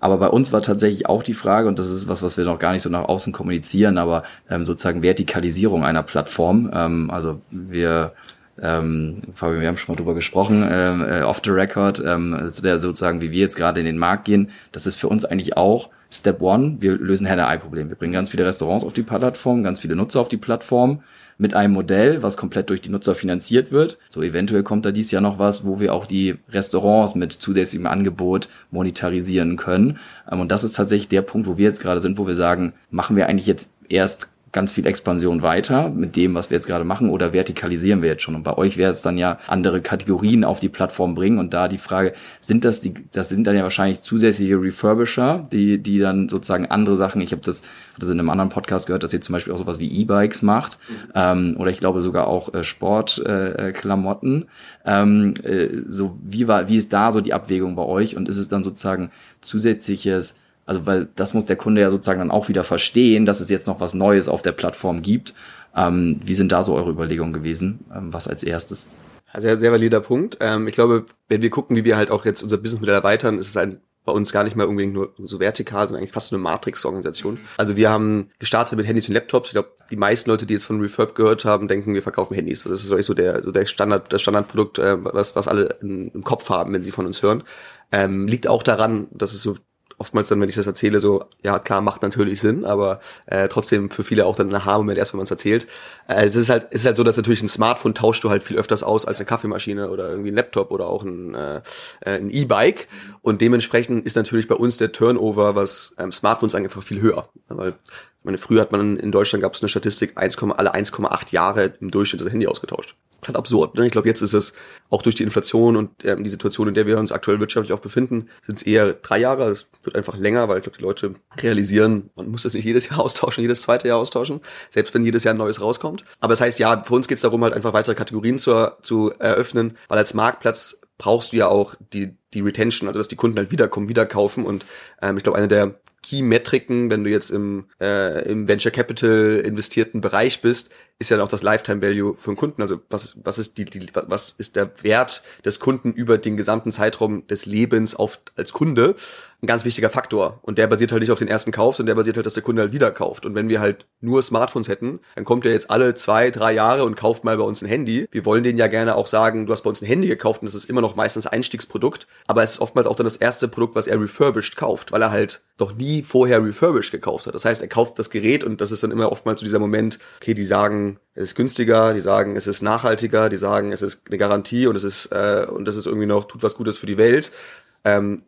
Aber bei uns war tatsächlich auch die Frage, und das ist was, was wir noch gar nicht so nach außen kommunizieren, aber ähm, sozusagen Vertikalisierung einer Plattform. Ähm, also wir ähm, Fabian, wir haben schon mal drüber gesprochen, ähm, äh, off the record, ähm, sozusagen, wie wir jetzt gerade in den Markt gehen, das ist für uns eigentlich auch Step One, wir lösen Henne-Ei-Problem. Wir bringen ganz viele Restaurants auf die Plattform, ganz viele Nutzer auf die Plattform mit einem Modell, was komplett durch die Nutzer finanziert wird. So eventuell kommt da dies Jahr noch was, wo wir auch die Restaurants mit zusätzlichem Angebot monetarisieren können. Ähm, und das ist tatsächlich der Punkt, wo wir jetzt gerade sind, wo wir sagen, machen wir eigentlich jetzt erst ganz viel Expansion weiter mit dem, was wir jetzt gerade machen, oder vertikalisieren wir jetzt schon? Und bei euch wäre es dann ja andere Kategorien auf die Plattform bringen. Und da die Frage, sind das die, das sind dann ja wahrscheinlich zusätzliche Refurbisher, die, die dann sozusagen andere Sachen, ich habe das, das in einem anderen Podcast gehört, dass ihr zum Beispiel auch sowas wie E-Bikes macht, mhm. ähm, oder ich glaube sogar auch äh, Sportklamotten. Äh, ähm, äh, so, wie war, wie ist da so die Abwägung bei euch? Und ist es dann sozusagen zusätzliches also weil das muss der Kunde ja sozusagen dann auch wieder verstehen, dass es jetzt noch was Neues auf der Plattform gibt. Ähm, wie sind da so eure Überlegungen gewesen? Ähm, was als erstes? Sehr, sehr valider Punkt. Ähm, ich glaube, wenn wir gucken, wie wir halt auch jetzt unser Businessmodell erweitern, ist es ein bei uns gar nicht mal unbedingt nur so vertikal, sondern eigentlich fast so eine Matrix-Organisation. Mhm. Also wir haben gestartet mit Handys und Laptops. Ich glaube, die meisten Leute, die jetzt von Refurb gehört haben, denken, wir verkaufen Handys. Das ist so der, so der Standard, das Standardprodukt, äh, was, was alle im Kopf haben, wenn sie von uns hören. Ähm, liegt auch daran, dass es so oftmals dann, wenn ich das erzähle, so, ja klar, macht natürlich Sinn, aber äh, trotzdem für viele auch dann ein Aha-Moment erst, wenn man es erzählt. Äh, es ist halt, es ist halt so, dass natürlich ein Smartphone tauschst du halt viel öfters aus als eine Kaffeemaschine oder irgendwie ein Laptop oder auch ein äh, äh ein E-Bike. Und dementsprechend ist natürlich bei uns der Turnover, was ähm, Smartphones einfach viel höher. Weil ich meine, früher hat man in Deutschland gab es eine Statistik, 1, alle 1,8 Jahre im Durchschnitt das Handy ausgetauscht. Ist halt absurd. Ne? Ich glaube, jetzt ist es auch durch die Inflation und ähm, die Situation, in der wir uns aktuell wirtschaftlich auch befinden, sind es eher drei Jahre. Es wird einfach länger, weil ich glaube, die Leute realisieren, man muss das nicht jedes Jahr austauschen, jedes zweite Jahr austauschen, selbst wenn jedes Jahr ein neues rauskommt. Aber das heißt, ja, für uns geht es darum, halt einfach weitere Kategorien zu, zu eröffnen, weil als Marktplatz brauchst du ja auch die, die Retention, also dass die Kunden halt wiederkommen, wieder kaufen. Und ähm, ich glaube, eine der Key-Metriken, wenn du jetzt im, äh, im Venture Capital investierten Bereich bist, ist ja auch das Lifetime Value für einen Kunden. Also was, was ist die, die, was ist der Wert des Kunden über den gesamten Zeitraum des Lebens auf, als Kunde? Ein ganz wichtiger Faktor. Und der basiert halt nicht auf den ersten Kauf, sondern der basiert halt, dass der Kunde halt wieder kauft. Und wenn wir halt nur Smartphones hätten, dann kommt er jetzt alle zwei, drei Jahre und kauft mal bei uns ein Handy. Wir wollen denen ja gerne auch sagen, du hast bei uns ein Handy gekauft und das ist immer noch meistens Einstiegsprodukt. Aber es ist oftmals auch dann das erste Produkt, was er refurbished kauft, weil er halt doch nie vorher refurbished gekauft hat. Das heißt, er kauft das Gerät und das ist dann immer oftmals so dieser Moment, okay, die sagen, es ist günstiger, die sagen, es ist nachhaltiger, die sagen, es ist eine Garantie und es ist äh, und das ist irgendwie noch tut was Gutes für die Welt. Ähm,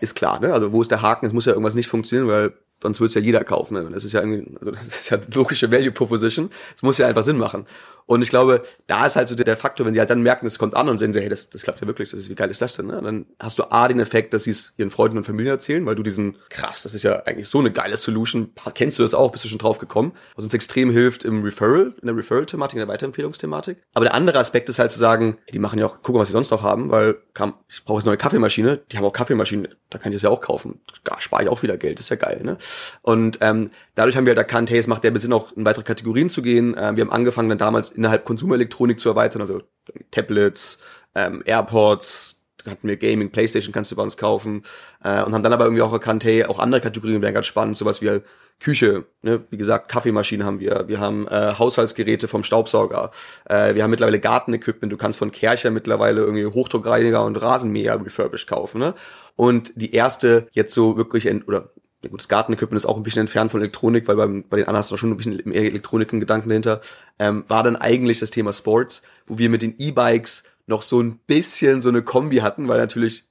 ist klar, ne? Also wo ist der Haken? Es muss ja irgendwas nicht funktionieren, weil sonst würde es ja jeder kaufen. Ne? Das ist ja irgendwie, also das ist ja logische Value Proposition. Es muss ja einfach Sinn machen. Und ich glaube, da ist halt so der Faktor, wenn sie halt dann merken, es kommt an und sehen sie, hey, das, das klappt ja wirklich, das ist, wie geil ist das denn? Ne? Dann hast du A, den Effekt, dass sie es ihren Freunden und Familien erzählen, weil du diesen, krass, das ist ja eigentlich so eine geile Solution, kennst du das auch, bist du schon drauf gekommen, was uns extrem hilft im Referral, in der Referral-Thematik, in der Weiterempfehlungsthematik. Aber der andere Aspekt ist halt zu sagen, die machen ja auch, gucken, was sie sonst noch haben, weil kam, ich brauche jetzt eine neue Kaffeemaschine, die haben auch Kaffeemaschinen, da kann ich das ja auch kaufen. Da spare ich auch wieder Geld, ist ja geil, ne? Und ähm, dadurch haben wir halt erkannt, hey, es macht der Sinn, auch in weitere Kategorien zu gehen. Ähm, wir haben angefangen dann damals innerhalb Konsumelektronik zu erweitern, also Tablets, ähm, AirPods, hatten wir Gaming, Playstation kannst du bei uns kaufen äh, und haben dann aber irgendwie auch erkannt, hey, auch andere Kategorien wären ganz spannend, sowas wie Küche, ne? wie gesagt, Kaffeemaschinen haben wir, wir haben äh, Haushaltsgeräte vom Staubsauger, äh, wir haben mittlerweile Gartenequipment, du kannst von Kercher mittlerweile irgendwie Hochdruckreiniger und Rasenmäher refurbished kaufen, ne? Und die erste jetzt so wirklich, oder ja gut, das Gartenequipment ist auch ein bisschen entfernt von Elektronik, weil beim, bei den anderen hast du schon ein bisschen mehr Elektronik und Gedanken dahinter, ähm, war dann eigentlich das Thema Sports, wo wir mit den E-Bikes noch so ein bisschen so eine Kombi hatten, weil natürlich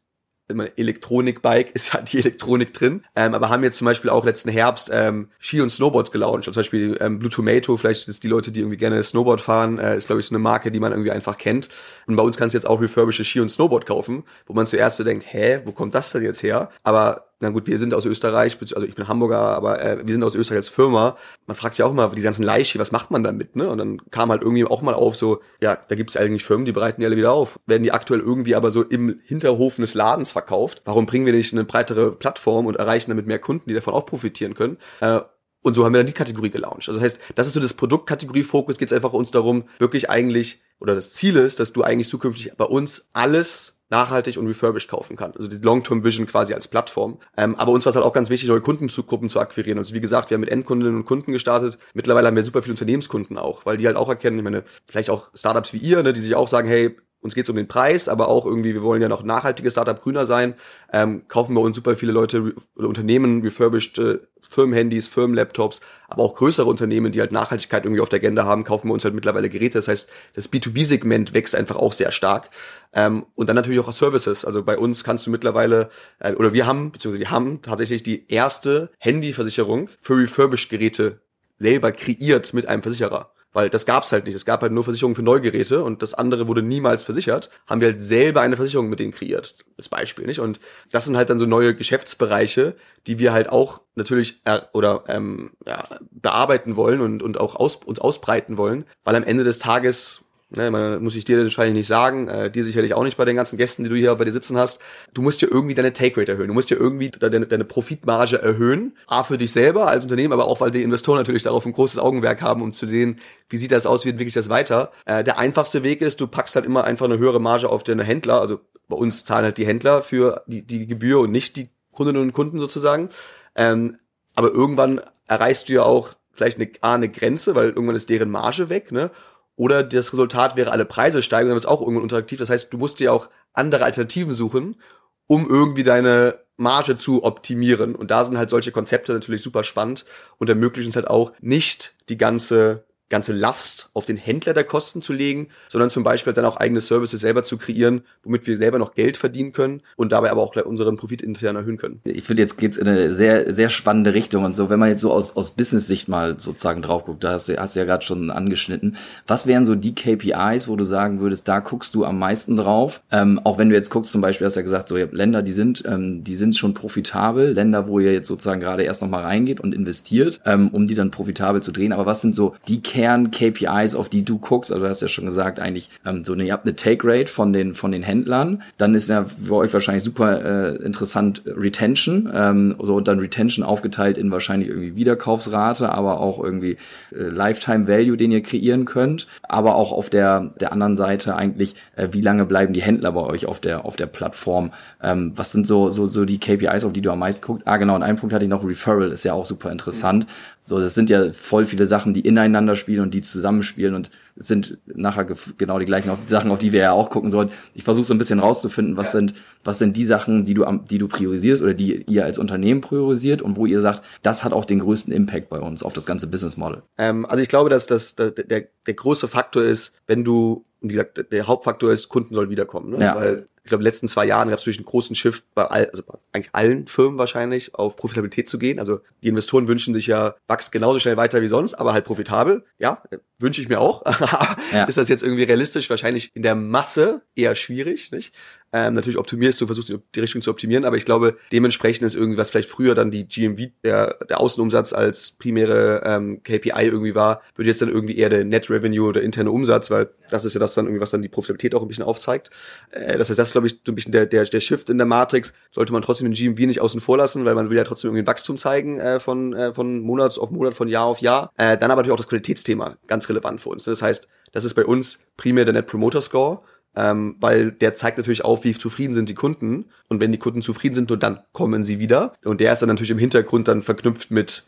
Elektronik-Bike ist ja die Elektronik drin. Ähm, aber haben jetzt zum Beispiel auch letzten Herbst ähm, Ski und Snowboards gelauncht. Zum Beispiel ähm, Blue Tomato, vielleicht ist die Leute, die irgendwie gerne Snowboard fahren, äh, ist glaube ich so eine Marke, die man irgendwie einfach kennt. Und bei uns kannst du jetzt auch refurbished Ski und Snowboard kaufen, wo man zuerst so denkt, hä, wo kommt das denn jetzt her? Aber na gut, wir sind aus Österreich, also ich bin Hamburger, aber äh, wir sind aus Österreich als Firma. Man fragt sich auch immer, die ganzen Leihski, was macht man damit, ne? Und dann kam halt irgendwie auch mal auf so, ja, da gibt's eigentlich Firmen, die bereiten die alle wieder auf. Werden die aktuell irgendwie aber so im Hinterhofen des Ladens verkauft? Warum bringen wir nicht eine breitere Plattform und erreichen damit mehr Kunden, die davon auch profitieren können? Äh, und so haben wir dann die Kategorie gelauncht. Also das heißt, das ist so das Produktkategorie-Fokus, geht es einfach uns darum, wirklich eigentlich, oder das Ziel ist, dass du eigentlich zukünftig bei uns alles nachhaltig und refurbished kaufen kann. Also die Long-Term Vision quasi als Plattform. Ähm, aber uns war es halt auch ganz wichtig, neue Kundengruppen zu akquirieren. Also wie gesagt, wir haben mit Endkundinnen und Kunden gestartet. Mittlerweile haben wir super viele Unternehmenskunden auch, weil die halt auch erkennen, ich meine, vielleicht auch Startups wie ihr, ne, die sich auch sagen, hey, uns geht's um den Preis, aber auch irgendwie, wir wollen ja noch nachhaltige Startup grüner sein, ähm, kaufen bei uns super viele Leute oder Unternehmen refurbished äh, Firmenhandys, Firmenlaptops, aber auch größere Unternehmen, die halt Nachhaltigkeit irgendwie auf der Agenda haben, kaufen wir uns halt mittlerweile Geräte. Das heißt, das B2B-Segment wächst einfach auch sehr stark. Ähm, und dann natürlich auch Services. Also bei uns kannst du mittlerweile, äh, oder wir haben, beziehungsweise wir haben tatsächlich die erste Handyversicherung für refurbished Geräte selber kreiert mit einem Versicherer. Weil das gab's halt nicht. Es gab halt nur Versicherungen für Neugeräte und das andere wurde niemals versichert. Haben wir halt selber eine Versicherung mit denen kreiert. Als Beispiel, nicht? Und das sind halt dann so neue Geschäftsbereiche, die wir halt auch natürlich äh, oder ähm, ja, bearbeiten wollen und, und auch aus, uns ausbreiten wollen, weil am Ende des Tages Ne, muss ich dir wahrscheinlich nicht sagen, äh, dir sicherlich auch nicht bei den ganzen Gästen, die du hier bei dir sitzen hast. Du musst ja irgendwie deine Take Rate erhöhen. Du musst ja irgendwie deine, deine Profitmarge erhöhen. A für dich selber als Unternehmen, aber auch weil die Investoren natürlich darauf ein großes Augenmerk haben, um zu sehen, wie sieht das aus, wie entwickle ich das weiter. Äh, der einfachste Weg ist, du packst halt immer einfach eine höhere Marge auf deine Händler. Also bei uns zahlen halt die Händler für die, die Gebühr und nicht die Kundinnen und Kunden sozusagen. Ähm, aber irgendwann erreichst du ja auch vielleicht eine, A, eine Grenze, weil irgendwann ist deren Marge weg, ne? Oder das Resultat wäre, alle Preise steigen, dann ist auch irgendwann unattraktiv. Das heißt, du musst dir auch andere Alternativen suchen, um irgendwie deine Marge zu optimieren. Und da sind halt solche Konzepte natürlich super spannend und ermöglichen es halt auch nicht die ganze ganze Last auf den Händler der Kosten zu legen, sondern zum Beispiel dann auch eigene Services selber zu kreieren, womit wir selber noch Geld verdienen können und dabei aber auch unseren Profit intern erhöhen können. Ich finde, jetzt geht's in eine sehr, sehr spannende Richtung und so, wenn man jetzt so aus, aus Business-Sicht mal sozusagen drauf guckt, da hast du, hast du ja gerade schon angeschnitten. Was wären so die KPIs, wo du sagen würdest, da guckst du am meisten drauf? Ähm, auch wenn du jetzt guckst, zum Beispiel hast du ja gesagt, so ihr habt Länder, die sind, ähm, die sind schon profitabel, Länder, wo ihr jetzt sozusagen gerade erst nochmal reingeht und investiert, ähm, um die dann profitabel zu drehen. Aber was sind so die Kern-KPIs, auf die du guckst? Also du hast ja schon gesagt, eigentlich ähm, so eine, ihr habt eine Take-Rate von den, von den Händlern. Dann ist ja für euch wahrscheinlich super äh, interessant Retention. Ähm, so und dann Retention aufgeteilt in wahrscheinlich irgendwie Wiederkaufsrate, aber auch irgendwie äh, Lifetime Value, den ihr kreieren könnt. Aber auch auf der, der anderen Seite eigentlich, äh, wie lange bleiben die Händler bei euch auf der, auf der Plattform? Ähm, was sind so, so, so die KPIs, auf die du am meisten guckst? Ah, genau, und einen Punkt hatte ich noch, Referral ist ja auch super interessant. So, das sind ja voll viele Sachen, die ineinander spielen und die zusammenspielen und es sind nachher genau die gleichen Sachen, auf die wir ja auch gucken sollen. Ich versuche so ein bisschen rauszufinden, was ja. sind, was sind die Sachen, die du, die du priorisierst oder die ihr als Unternehmen priorisiert und wo ihr sagt, das hat auch den größten Impact bei uns auf das ganze Business Model. Ähm, also ich glaube, dass das, der, der, der große Faktor ist, wenn du, wie gesagt, der Hauptfaktor ist, Kunden sollen wiederkommen. Ne? Ja. Weil ich glaube, in den letzten zwei Jahren gab es natürlich einen großen Shift bei all, also bei eigentlich allen Firmen wahrscheinlich, auf Profitabilität zu gehen. Also die Investoren wünschen sich ja, wächst genauso schnell weiter wie sonst, aber halt profitabel. Ja, wünsche ich mir auch. ja. Ist das jetzt irgendwie realistisch? Wahrscheinlich in der Masse eher schwierig, nicht? Ähm, natürlich optimierst du, versuchst die Richtung zu optimieren, aber ich glaube, dementsprechend ist irgendwie, was vielleicht früher dann die GMV, der, der Außenumsatz als primäre ähm, KPI irgendwie war, wird jetzt dann irgendwie eher der Net Revenue oder interne Umsatz, weil das ist ja das dann irgendwie, was dann die Profitabilität auch ein bisschen aufzeigt. Äh, das heißt, das ist, glaube ich, so ein bisschen der, der, der Shift in der Matrix. Sollte man trotzdem den GMV nicht außen vor lassen, weil man will ja trotzdem irgendwie ein Wachstum zeigen äh, von, äh, von Monat auf Monat, von Jahr auf Jahr. Äh, dann aber natürlich auch das Qualitätsthema, ganz relevant für uns. Das heißt, das ist bei uns primär der Net Promoter Score ähm, weil der zeigt natürlich auf, wie zufrieden sind die Kunden. Und wenn die Kunden zufrieden sind, nur dann kommen sie wieder. Und der ist dann natürlich im Hintergrund dann verknüpft mit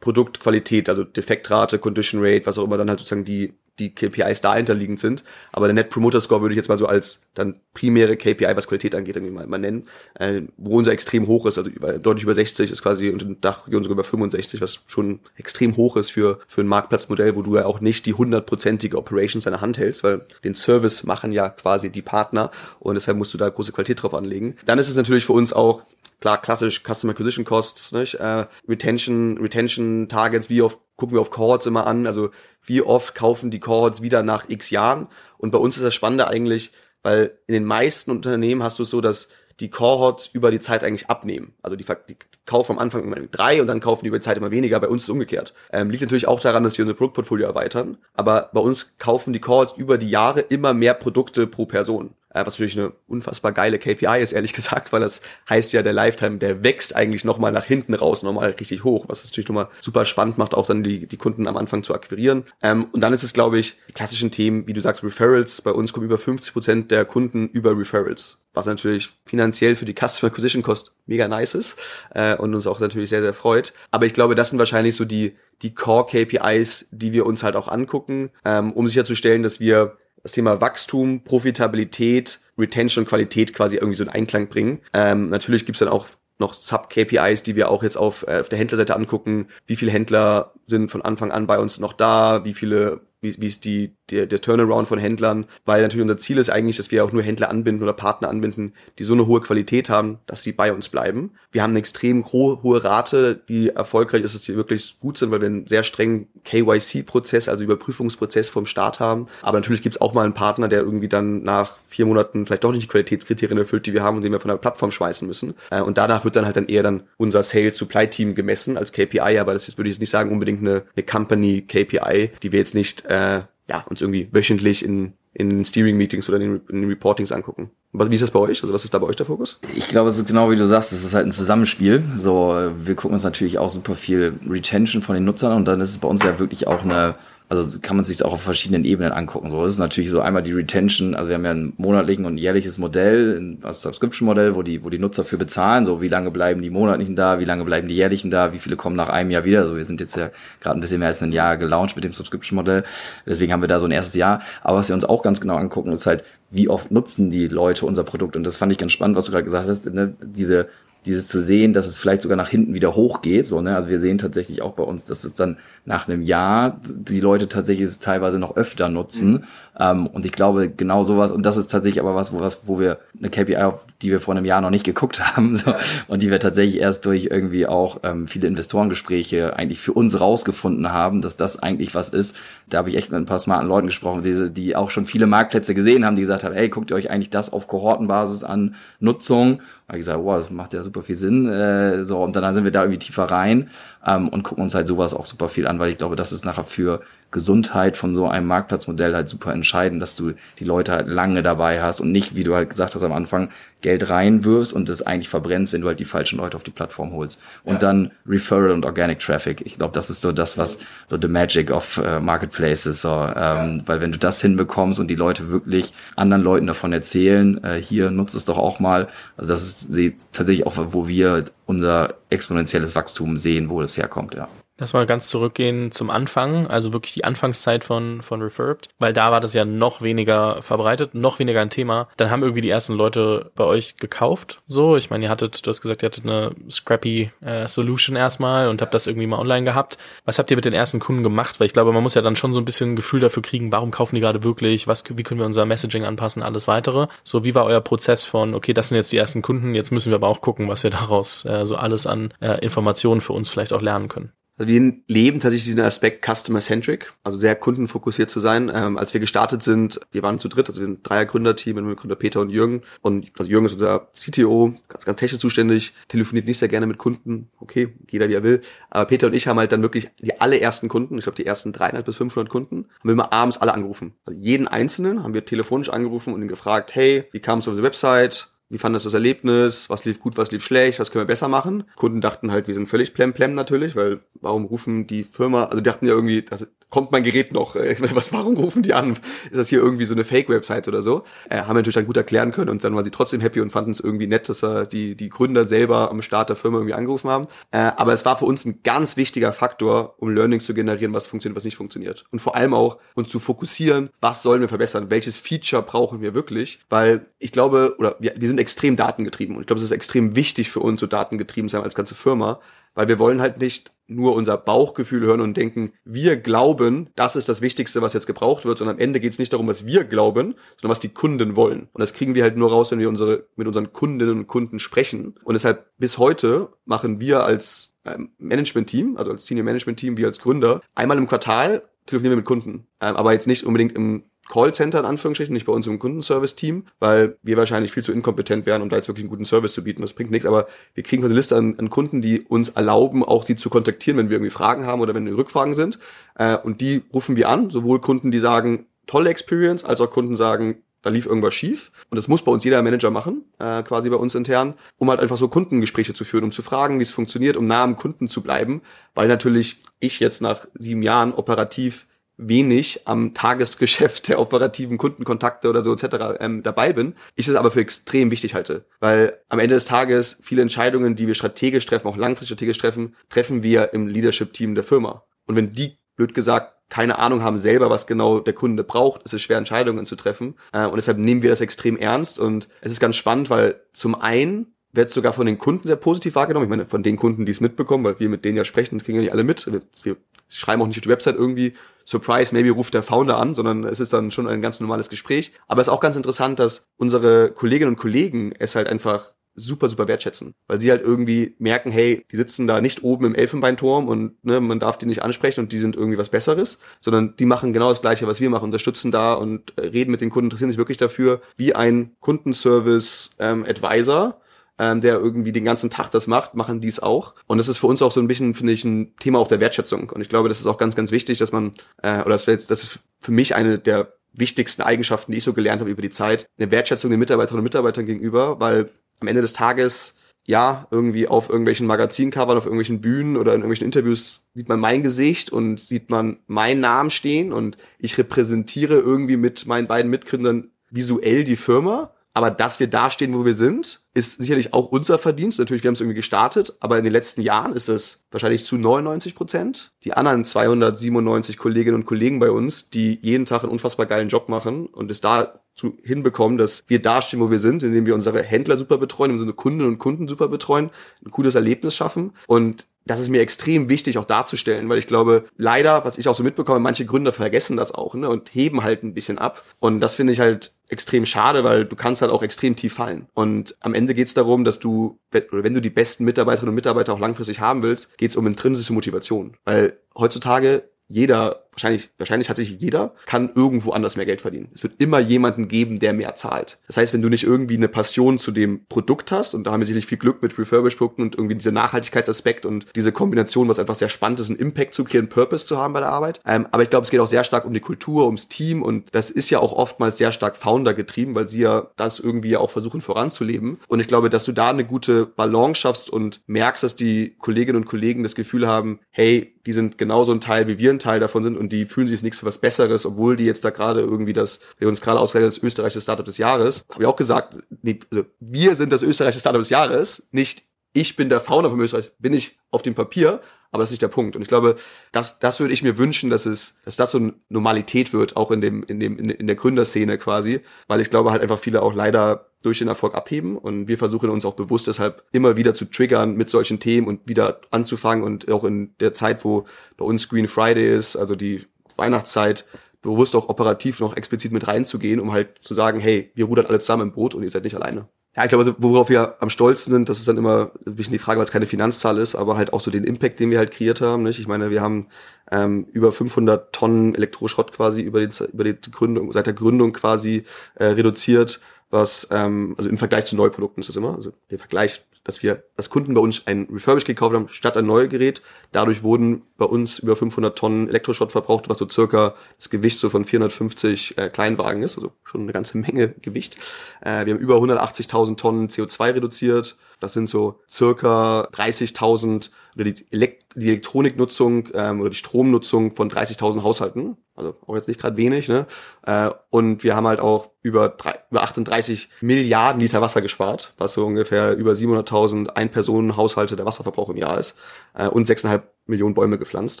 Produktqualität, also Defektrate, Condition Rate, was auch immer dann halt sozusagen die die KPIs dahinter liegend sind. Aber der Net Promoter Score würde ich jetzt mal so als dann primäre KPI, was Qualität angeht, irgendwie mal, mal nennen, äh, wo unser extrem hoch ist, also über, deutlich über 60 ist quasi und in Dachregion sogar über 65, was schon extrem hoch ist für, für ein Marktplatzmodell, wo du ja auch nicht die hundertprozentige Operations in der Hand hältst, weil den Service machen ja quasi die Partner und deshalb musst du da große Qualität drauf anlegen. Dann ist es natürlich für uns auch klar klassisch Customer Acquisition Costs, nicht? Äh, Retention, Retention Targets, wie oft gucken wir auf Cohorts immer an, also wie oft kaufen die Cohorts wieder nach x Jahren. Und bei uns ist das Spannende eigentlich, weil in den meisten Unternehmen hast du es so, dass die Cohorts über die Zeit eigentlich abnehmen. Also die, die kaufen am Anfang immer drei und dann kaufen die über die Zeit immer weniger. Bei uns ist es umgekehrt. Ähm, liegt natürlich auch daran, dass wir unser Produktportfolio erweitern. Aber bei uns kaufen die Cohorts über die Jahre immer mehr Produkte pro Person. Äh, was natürlich eine unfassbar geile KPI ist, ehrlich gesagt, weil das heißt ja, der Lifetime, der wächst eigentlich nochmal nach hinten raus, nochmal richtig hoch, was natürlich nochmal super spannend macht, auch dann die, die Kunden am Anfang zu akquirieren. Ähm, und dann ist es, glaube ich, die klassischen Themen, wie du sagst, Referrals. Bei uns kommen über 50 Prozent der Kunden über Referrals was natürlich finanziell für die Customer Acquisition Cost mega nice ist äh, und uns auch natürlich sehr, sehr freut. Aber ich glaube, das sind wahrscheinlich so die, die Core KPIs, die wir uns halt auch angucken, ähm, um sicherzustellen, dass wir das Thema Wachstum, Profitabilität, Retention Qualität quasi irgendwie so in Einklang bringen. Ähm, natürlich gibt's dann auch noch Sub-KPIs, die wir auch jetzt auf, äh, auf der Händlerseite angucken. Wie viele Händler sind von Anfang an bei uns noch da? Wie viele wie, wie ist die, der, der Turnaround von Händlern, weil natürlich unser Ziel ist eigentlich, dass wir auch nur Händler anbinden oder Partner anbinden, die so eine hohe Qualität haben, dass sie bei uns bleiben. Wir haben eine extrem hohe Rate, die erfolgreich ist, dass die wirklich gut sind, weil wir einen sehr strengen KYC-Prozess, also Überprüfungsprozess vom Start haben. Aber natürlich gibt's auch mal einen Partner, der irgendwie dann nach vier Monaten vielleicht doch nicht die Qualitätskriterien erfüllt, die wir haben und den wir von der Plattform schmeißen müssen. Äh, und danach wird dann halt dann eher dann unser Sales-Supply-Team gemessen als KPI, aber das ist, würde ich jetzt nicht sagen, unbedingt eine, eine Company-KPI, die wir jetzt nicht äh, ja, uns irgendwie wöchentlich in, in Steering-Meetings oder in, in Reportings angucken. Wie ist das bei euch? Also was ist da bei euch der Fokus? Ich glaube, es ist genau wie du sagst, es ist halt ein Zusammenspiel. So, wir gucken uns natürlich auch super viel Retention von den Nutzern und dann ist es bei uns ja wirklich auch eine also kann man sich auch auf verschiedenen Ebenen angucken. So das ist natürlich so einmal die Retention, also wir haben ja ein monatlichen und jährliches Modell, das Subscription-Modell, wo die, wo die Nutzer für bezahlen, so wie lange bleiben die monatlichen da, wie lange bleiben die jährlichen da, wie viele kommen nach einem Jahr wieder. Also wir sind jetzt ja gerade ein bisschen mehr als ein Jahr gelauncht mit dem Subscription-Modell, deswegen haben wir da so ein erstes Jahr. Aber was wir uns auch ganz genau angucken, ist halt, wie oft nutzen die Leute unser Produkt. Und das fand ich ganz spannend, was du gerade gesagt hast, ne? diese dieses zu sehen, dass es vielleicht sogar nach hinten wieder hochgeht. So, ne? Also wir sehen tatsächlich auch bei uns, dass es dann nach einem Jahr die Leute tatsächlich es teilweise noch öfter nutzen. Mhm. Ähm, und ich glaube, genau sowas, und das ist tatsächlich aber was, wo, was, wo wir eine KPI, auf die wir vor einem Jahr noch nicht geguckt haben, so, und die wir tatsächlich erst durch irgendwie auch ähm, viele Investorengespräche eigentlich für uns rausgefunden haben, dass das eigentlich was ist. Da habe ich echt mit ein paar smarten Leuten gesprochen, die, die auch schon viele Marktplätze gesehen haben, die gesagt haben, ey, guckt ihr euch eigentlich das auf Kohortenbasis an Nutzung habe ich gesagt, wow, das macht ja super viel Sinn. Äh, so, und dann sind wir da irgendwie tiefer rein ähm, und gucken uns halt sowas auch super viel an, weil ich glaube, das ist nachher für Gesundheit von so einem Marktplatzmodell halt super entscheidend, dass du die Leute halt lange dabei hast und nicht, wie du halt gesagt hast am Anfang, Geld reinwirfst und das eigentlich verbrennst, wenn du halt die falschen Leute auf die Plattform holst. Und ja. dann Referral und Organic Traffic. Ich glaube, das ist so das, was so the magic of uh, Marketplaces, so, ähm, ja. weil wenn du das hinbekommst und die Leute wirklich anderen Leuten davon erzählen, äh, hier nutzt es doch auch mal. Also das ist tatsächlich auch, wo wir unser exponentielles Wachstum sehen, wo das herkommt, ja. Lass mal ganz zurückgehen zum Anfang, also wirklich die Anfangszeit von, von Refurbed, weil da war das ja noch weniger verbreitet, noch weniger ein Thema. Dann haben irgendwie die ersten Leute bei euch gekauft, so. Ich meine, ihr hattet, du hast gesagt, ihr hattet eine scrappy äh, Solution erstmal und habt das irgendwie mal online gehabt. Was habt ihr mit den ersten Kunden gemacht? Weil ich glaube, man muss ja dann schon so ein bisschen ein Gefühl dafür kriegen, warum kaufen die gerade wirklich, was, wie können wir unser Messaging anpassen, alles weitere. So, wie war euer Prozess von, okay, das sind jetzt die ersten Kunden, jetzt müssen wir aber auch gucken, was wir daraus äh, so alles an äh, Informationen für uns vielleicht auch lernen können. Also wir leben tatsächlich diesen Aspekt Customer-Centric, also sehr kundenfokussiert zu sein. Ähm, als wir gestartet sind, wir waren zu dritt, also wir sind ein Dreier-Gründerteam mit Gründer Peter und Jürgen. Und also Jürgen ist unser CTO, ganz, ganz technisch zuständig, telefoniert nicht sehr gerne mit Kunden. Okay, jeder wie er will. Aber Peter und ich haben halt dann wirklich die allerersten Kunden, ich glaube die ersten 300 bis 500 Kunden, haben wir immer abends alle angerufen. Also jeden Einzelnen haben wir telefonisch angerufen und ihn gefragt, hey, wie kam es auf die Website? Wie fandest du das Erlebnis? Was lief gut, was lief schlecht? Was können wir besser machen? Kunden dachten halt, wir sind völlig plemplem natürlich, weil warum rufen die Firma, also die dachten ja irgendwie, das kommt mein Gerät noch? Was, warum rufen die an? Ist das hier irgendwie so eine Fake-Website oder so? Äh, haben wir natürlich dann gut erklären können und dann waren sie trotzdem happy und fanden es irgendwie nett, dass äh, die, die Gründer selber am Start der Firma irgendwie angerufen haben. Äh, aber es war für uns ein ganz wichtiger Faktor, um Learnings zu generieren, was funktioniert, was nicht funktioniert. Und vor allem auch uns zu fokussieren, was sollen wir verbessern? Welches Feature brauchen wir wirklich? Weil ich glaube, oder wir, wir sind extrem datengetrieben und ich glaube, es ist extrem wichtig für uns, so datengetrieben sein als ganze Firma, weil wir wollen halt nicht nur unser Bauchgefühl hören und denken, wir glauben, das ist das Wichtigste, was jetzt gebraucht wird, sondern am Ende geht es nicht darum, was wir glauben, sondern was die Kunden wollen. Und das kriegen wir halt nur raus, wenn wir unsere, mit unseren Kundinnen und Kunden sprechen. Und deshalb bis heute machen wir als ähm, Management-Team, also als Senior Management-Team, wir als Gründer, einmal im Quartal telefonieren wir mit Kunden. Ähm, aber jetzt nicht unbedingt im Callcenter in Anführungsstrichen, nicht bei uns im Kundenservice-Team, weil wir wahrscheinlich viel zu inkompetent wären, um da jetzt wirklich einen guten Service zu bieten. Das bringt nichts, aber wir kriegen eine Liste an, an Kunden, die uns erlauben, auch sie zu kontaktieren, wenn wir irgendwie Fragen haben oder wenn Rückfragen sind. Äh, und die rufen wir an, sowohl Kunden, die sagen, tolle Experience, als auch Kunden sagen, da lief irgendwas schief. Und das muss bei uns jeder Manager machen, äh, quasi bei uns intern, um halt einfach so Kundengespräche zu führen, um zu fragen, wie es funktioniert, um nah am Kunden zu bleiben, weil natürlich ich jetzt nach sieben Jahren operativ wenig am Tagesgeschäft der operativen Kundenkontakte oder so etc. Ähm, dabei bin, ich es aber für extrem wichtig halte. Weil am Ende des Tages viele Entscheidungen, die wir strategisch treffen, auch langfristig strategisch treffen, treffen wir im Leadership-Team der Firma. Und wenn die, blöd gesagt, keine Ahnung haben selber, was genau der Kunde braucht, ist es schwer, Entscheidungen zu treffen. Äh, und deshalb nehmen wir das extrem ernst. Und es ist ganz spannend, weil zum einen wird sogar von den Kunden sehr positiv wahrgenommen. Ich meine, von den Kunden, die es mitbekommen, weil wir mit denen ja sprechen, das kriegen ja nicht alle mit. Wir sie schreiben auch nicht auf die Website irgendwie, Surprise, maybe ruft der Founder an, sondern es ist dann schon ein ganz normales Gespräch. Aber es ist auch ganz interessant, dass unsere Kolleginnen und Kollegen es halt einfach super, super wertschätzen. Weil sie halt irgendwie merken, hey, die sitzen da nicht oben im Elfenbeinturm und ne, man darf die nicht ansprechen und die sind irgendwie was Besseres, sondern die machen genau das Gleiche, was wir machen, unterstützen da und äh, reden mit den Kunden, interessieren sich wirklich dafür, wie ein Kundenservice-Advisor, ähm, der irgendwie den ganzen Tag das macht, machen die es auch. Und das ist für uns auch so ein bisschen, finde ich, ein Thema auch der Wertschätzung. Und ich glaube, das ist auch ganz, ganz wichtig, dass man, äh, oder das ist für mich eine der wichtigsten Eigenschaften, die ich so gelernt habe über die Zeit, eine Wertschätzung den Mitarbeiterinnen und Mitarbeitern gegenüber, weil am Ende des Tages ja, irgendwie auf irgendwelchen Magazincovern, auf irgendwelchen Bühnen oder in irgendwelchen Interviews sieht man mein Gesicht und sieht man meinen Namen stehen und ich repräsentiere irgendwie mit meinen beiden Mitgründern visuell die Firma. Aber dass wir da stehen, wo wir sind, ist sicherlich auch unser Verdienst. Natürlich, wir haben es irgendwie gestartet, aber in den letzten Jahren ist es wahrscheinlich zu 99 Prozent. Die anderen 297 Kolleginnen und Kollegen bei uns, die jeden Tag einen unfassbar geilen Job machen und es da zu hinbekommen, dass wir da stehen, wo wir sind, indem wir unsere Händler super betreuen, unsere Kundinnen und Kunden super betreuen, ein cooles Erlebnis schaffen. Und das ist mir extrem wichtig auch darzustellen, weil ich glaube, leider, was ich auch so mitbekomme, manche Gründer vergessen das auch ne, und heben halt ein bisschen ab. Und das finde ich halt extrem schade, weil du kannst halt auch extrem tief fallen. Und am Ende geht es darum, dass du, wenn du die besten Mitarbeiterinnen und Mitarbeiter auch langfristig haben willst, geht es um intrinsische Motivation. Weil heutzutage jeder, wahrscheinlich, wahrscheinlich hat sich jeder, kann irgendwo anders mehr Geld verdienen. Es wird immer jemanden geben, der mehr zahlt. Das heißt, wenn du nicht irgendwie eine Passion zu dem Produkt hast, und da haben wir sicherlich viel Glück mit Refurbished-Produkten und irgendwie dieser Nachhaltigkeitsaspekt und diese Kombination, was einfach sehr spannend ist, einen Impact zu kreieren, Purpose zu haben bei der Arbeit. Ähm, aber ich glaube, es geht auch sehr stark um die Kultur, ums Team und das ist ja auch oftmals sehr stark Founder getrieben, weil sie ja das irgendwie auch versuchen voranzuleben. Und ich glaube, dass du da eine gute Balance schaffst und merkst, dass die Kolleginnen und Kollegen das Gefühl haben, hey, die sind genauso ein Teil, wie wir ein Teil davon sind und die fühlen sich nichts für was Besseres, obwohl die jetzt da gerade irgendwie das, wir uns gerade auswählen als österreichisches Startup des Jahres. Habe ich auch gesagt, nee, also wir sind das österreichische Startup des Jahres, nicht ich bin der Founder von Österreich, bin ich auf dem Papier, aber das ist nicht der Punkt. Und ich glaube, das, das würde ich mir wünschen, dass es, dass das so eine Normalität wird, auch in dem, in dem, in der Gründerszene quasi, weil ich glaube halt einfach viele auch leider durch den Erfolg abheben und wir versuchen uns auch bewusst deshalb immer wieder zu triggern mit solchen Themen und wieder anzufangen und auch in der Zeit, wo bei uns Green Friday ist, also die Weihnachtszeit, bewusst auch operativ noch explizit mit reinzugehen, um halt zu sagen, hey, wir rudern alle zusammen im Boot und ihr seid nicht alleine. Ja, ich glaube, worauf wir am stolzen sind, das ist dann immer ein bisschen die Frage, weil es keine Finanzzahl ist, aber halt auch so den Impact, den wir halt kreiert haben. Nicht? Ich meine, wir haben ähm, über 500 Tonnen Elektroschrott quasi über die, über die Gründung, seit der Gründung quasi äh, reduziert, was ähm, also im Vergleich zu Neuprodukten ist das immer, also der Vergleich dass wir, dass Kunden bei uns ein Refurbished gekauft haben, statt ein neues Gerät. Dadurch wurden bei uns über 500 Tonnen Elektroschrott verbraucht, was so circa das Gewicht so von 450 äh, Kleinwagen ist, also schon eine ganze Menge Gewicht. Äh, wir haben über 180.000 Tonnen CO2 reduziert. Das sind so circa 30.000 oder die, Elekt die Elektroniknutzung ähm, oder die Stromnutzung von 30.000 Haushalten. Also auch jetzt nicht gerade wenig. Ne? Äh, und wir haben halt auch über, drei, über 38 Milliarden Liter Wasser gespart, was so ungefähr über 700.000 Ein-Personen-Haushalte der Wasserverbrauch im Jahr ist. Äh, und 6,5 Millionen Bäume gepflanzt.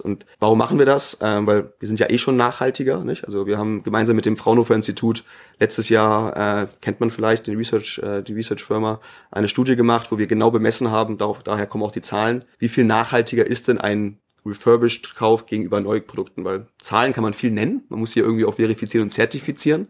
Und warum machen wir das? Ähm, weil wir sind ja eh schon nachhaltiger. Nicht? Also wir haben gemeinsam mit dem Fraunhofer Institut letztes Jahr, äh, kennt man vielleicht, den Research, äh, die Research-Firma, eine Studie gemacht, wo wir genau bemessen haben, darauf, daher kommen auch die Zahlen, wie viel nachhaltiger ist denn ein refurbished Kauf gegenüber Neuprodukten, weil Zahlen kann man viel nennen, man muss hier irgendwie auch verifizieren und zertifizieren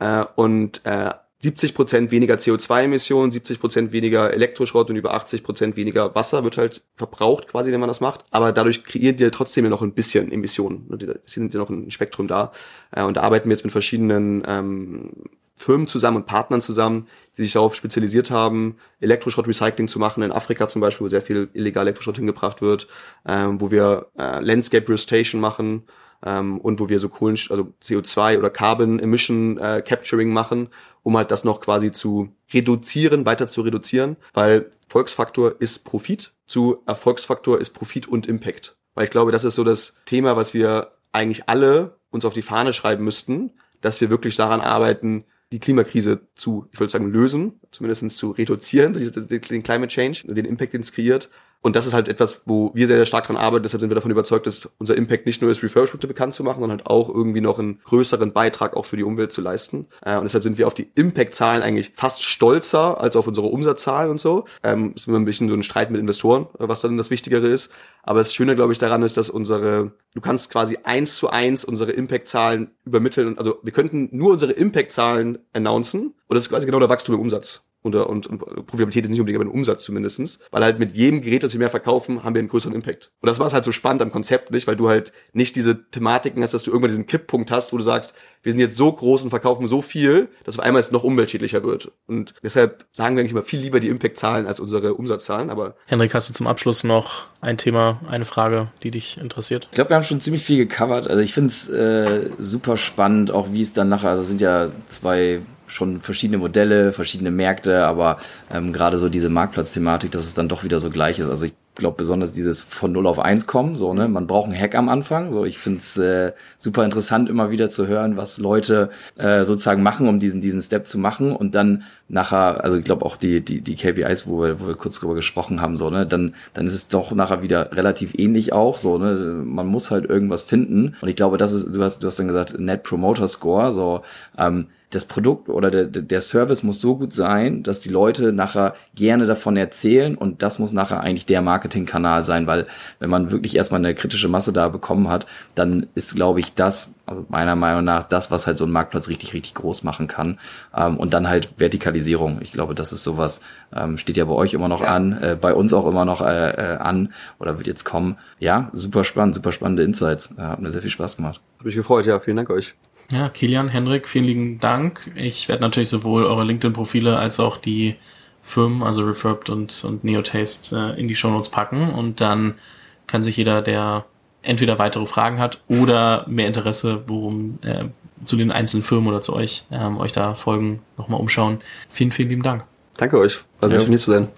äh, und äh, 70 Prozent weniger CO2-Emissionen, 70 Prozent weniger Elektroschrott und über 80 Prozent weniger Wasser wird halt verbraucht quasi, wenn man das macht. Aber dadurch kreiert ihr trotzdem noch ein bisschen Emissionen. Es sind ja noch ein Spektrum da. Äh, und da arbeiten wir jetzt mit verschiedenen ähm, Firmen zusammen und Partnern zusammen, die sich darauf spezialisiert haben, Elektroschrott-Recycling zu machen. In Afrika zum Beispiel, wo sehr viel illegal Elektroschrott hingebracht wird, ähm, wo wir äh, Landscape Restoration machen ähm, und wo wir so Kohlen, also CO2 oder Carbon Emission äh, Capturing machen, um halt das noch quasi zu reduzieren, weiter zu reduzieren, weil Volksfaktor ist Profit, zu Erfolgsfaktor ist Profit und Impact. Weil ich glaube, das ist so das Thema, was wir eigentlich alle uns auf die Fahne schreiben müssten, dass wir wirklich daran arbeiten, die Klimakrise zu, ich würde sagen, lösen, zumindest zu reduzieren, den Climate Change, den Impact, den es kreiert. Und das ist halt etwas, wo wir sehr, sehr stark dran arbeiten. Deshalb sind wir davon überzeugt, dass unser Impact nicht nur ist, Refurbishment bekannt zu machen, sondern halt auch irgendwie noch einen größeren Beitrag auch für die Umwelt zu leisten. Äh, und deshalb sind wir auf die Impact-Zahlen eigentlich fast stolzer als auf unsere Umsatzzahlen und so. Ähm, ist immer ein bisschen so ein Streit mit Investoren, was dann das Wichtigere ist. Aber das Schöne, glaube ich, daran ist, dass unsere, du kannst quasi eins zu eins unsere Impact-Zahlen übermitteln. Also wir könnten nur unsere Impact-Zahlen announcen und das ist quasi genau der Wachstum im Umsatz und, und, und Profitabilität ist nicht unbedingt aber ein Umsatz zumindestens, weil halt mit jedem Gerät, das wir mehr verkaufen, haben wir einen größeren Impact. Und das war es halt so spannend am Konzept nicht, weil du halt nicht diese Thematiken hast, dass du irgendwann diesen Kipppunkt hast, wo du sagst, wir sind jetzt so groß und verkaufen so viel, dass auf einmal es noch umweltschädlicher wird. Und deshalb sagen wir eigentlich immer viel lieber die Impact-Zahlen als unsere Umsatzzahlen. Aber Henrik, hast du zum Abschluss noch ein Thema, eine Frage, die dich interessiert? Ich glaube, wir haben schon ziemlich viel gecovert. Also ich finde es äh, super spannend, auch wie es dann nachher, also es sind ja zwei schon verschiedene Modelle, verschiedene Märkte, aber ähm, gerade so diese Marktplatzthematik, dass es dann doch wieder so gleich ist. Also ich glaube besonders dieses von 0 auf 1 kommen, so, ne, man braucht einen Hack am Anfang. So, ich finde es äh, super interessant, immer wieder zu hören, was Leute äh, sozusagen machen, um diesen, diesen Step zu machen und dann nachher, also ich glaube auch die, die, die KPIs, wo wir, wo wir kurz drüber gesprochen haben, so, ne, dann, dann ist es doch nachher wieder relativ ähnlich auch. So, ne, man muss halt irgendwas finden. Und ich glaube, das ist, du hast, du hast dann gesagt, Net Promoter Score, so, ähm, das Produkt oder der, der Service muss so gut sein, dass die Leute nachher gerne davon erzählen und das muss nachher eigentlich der Marketingkanal sein, weil wenn man wirklich erstmal eine kritische Masse da bekommen hat, dann ist, glaube ich, das, also meiner Meinung nach, das, was halt so ein Marktplatz richtig, richtig groß machen kann. Ähm, und dann halt Vertikalisierung. Ich glaube, das ist sowas, ähm, steht ja bei euch immer noch ja. an, äh, bei uns auch immer noch äh, äh, an oder wird jetzt kommen. Ja, super spannend, super spannende Insights. Äh, hat mir sehr viel Spaß gemacht. Habe mich gefreut, ja, vielen Dank euch. Ja, Kilian, Henrik, vielen lieben Dank. Ich werde natürlich sowohl eure LinkedIn-Profile als auch die Firmen, also Refurbed und, und Neotaste, äh, in die Shownotes packen und dann kann sich jeder, der entweder weitere Fragen hat oder mehr Interesse, worum äh, zu den einzelnen Firmen oder zu euch, ähm, euch da folgen, nochmal umschauen. Vielen, vielen lieben Dank. Danke euch. Also ja. schön hier zu sein.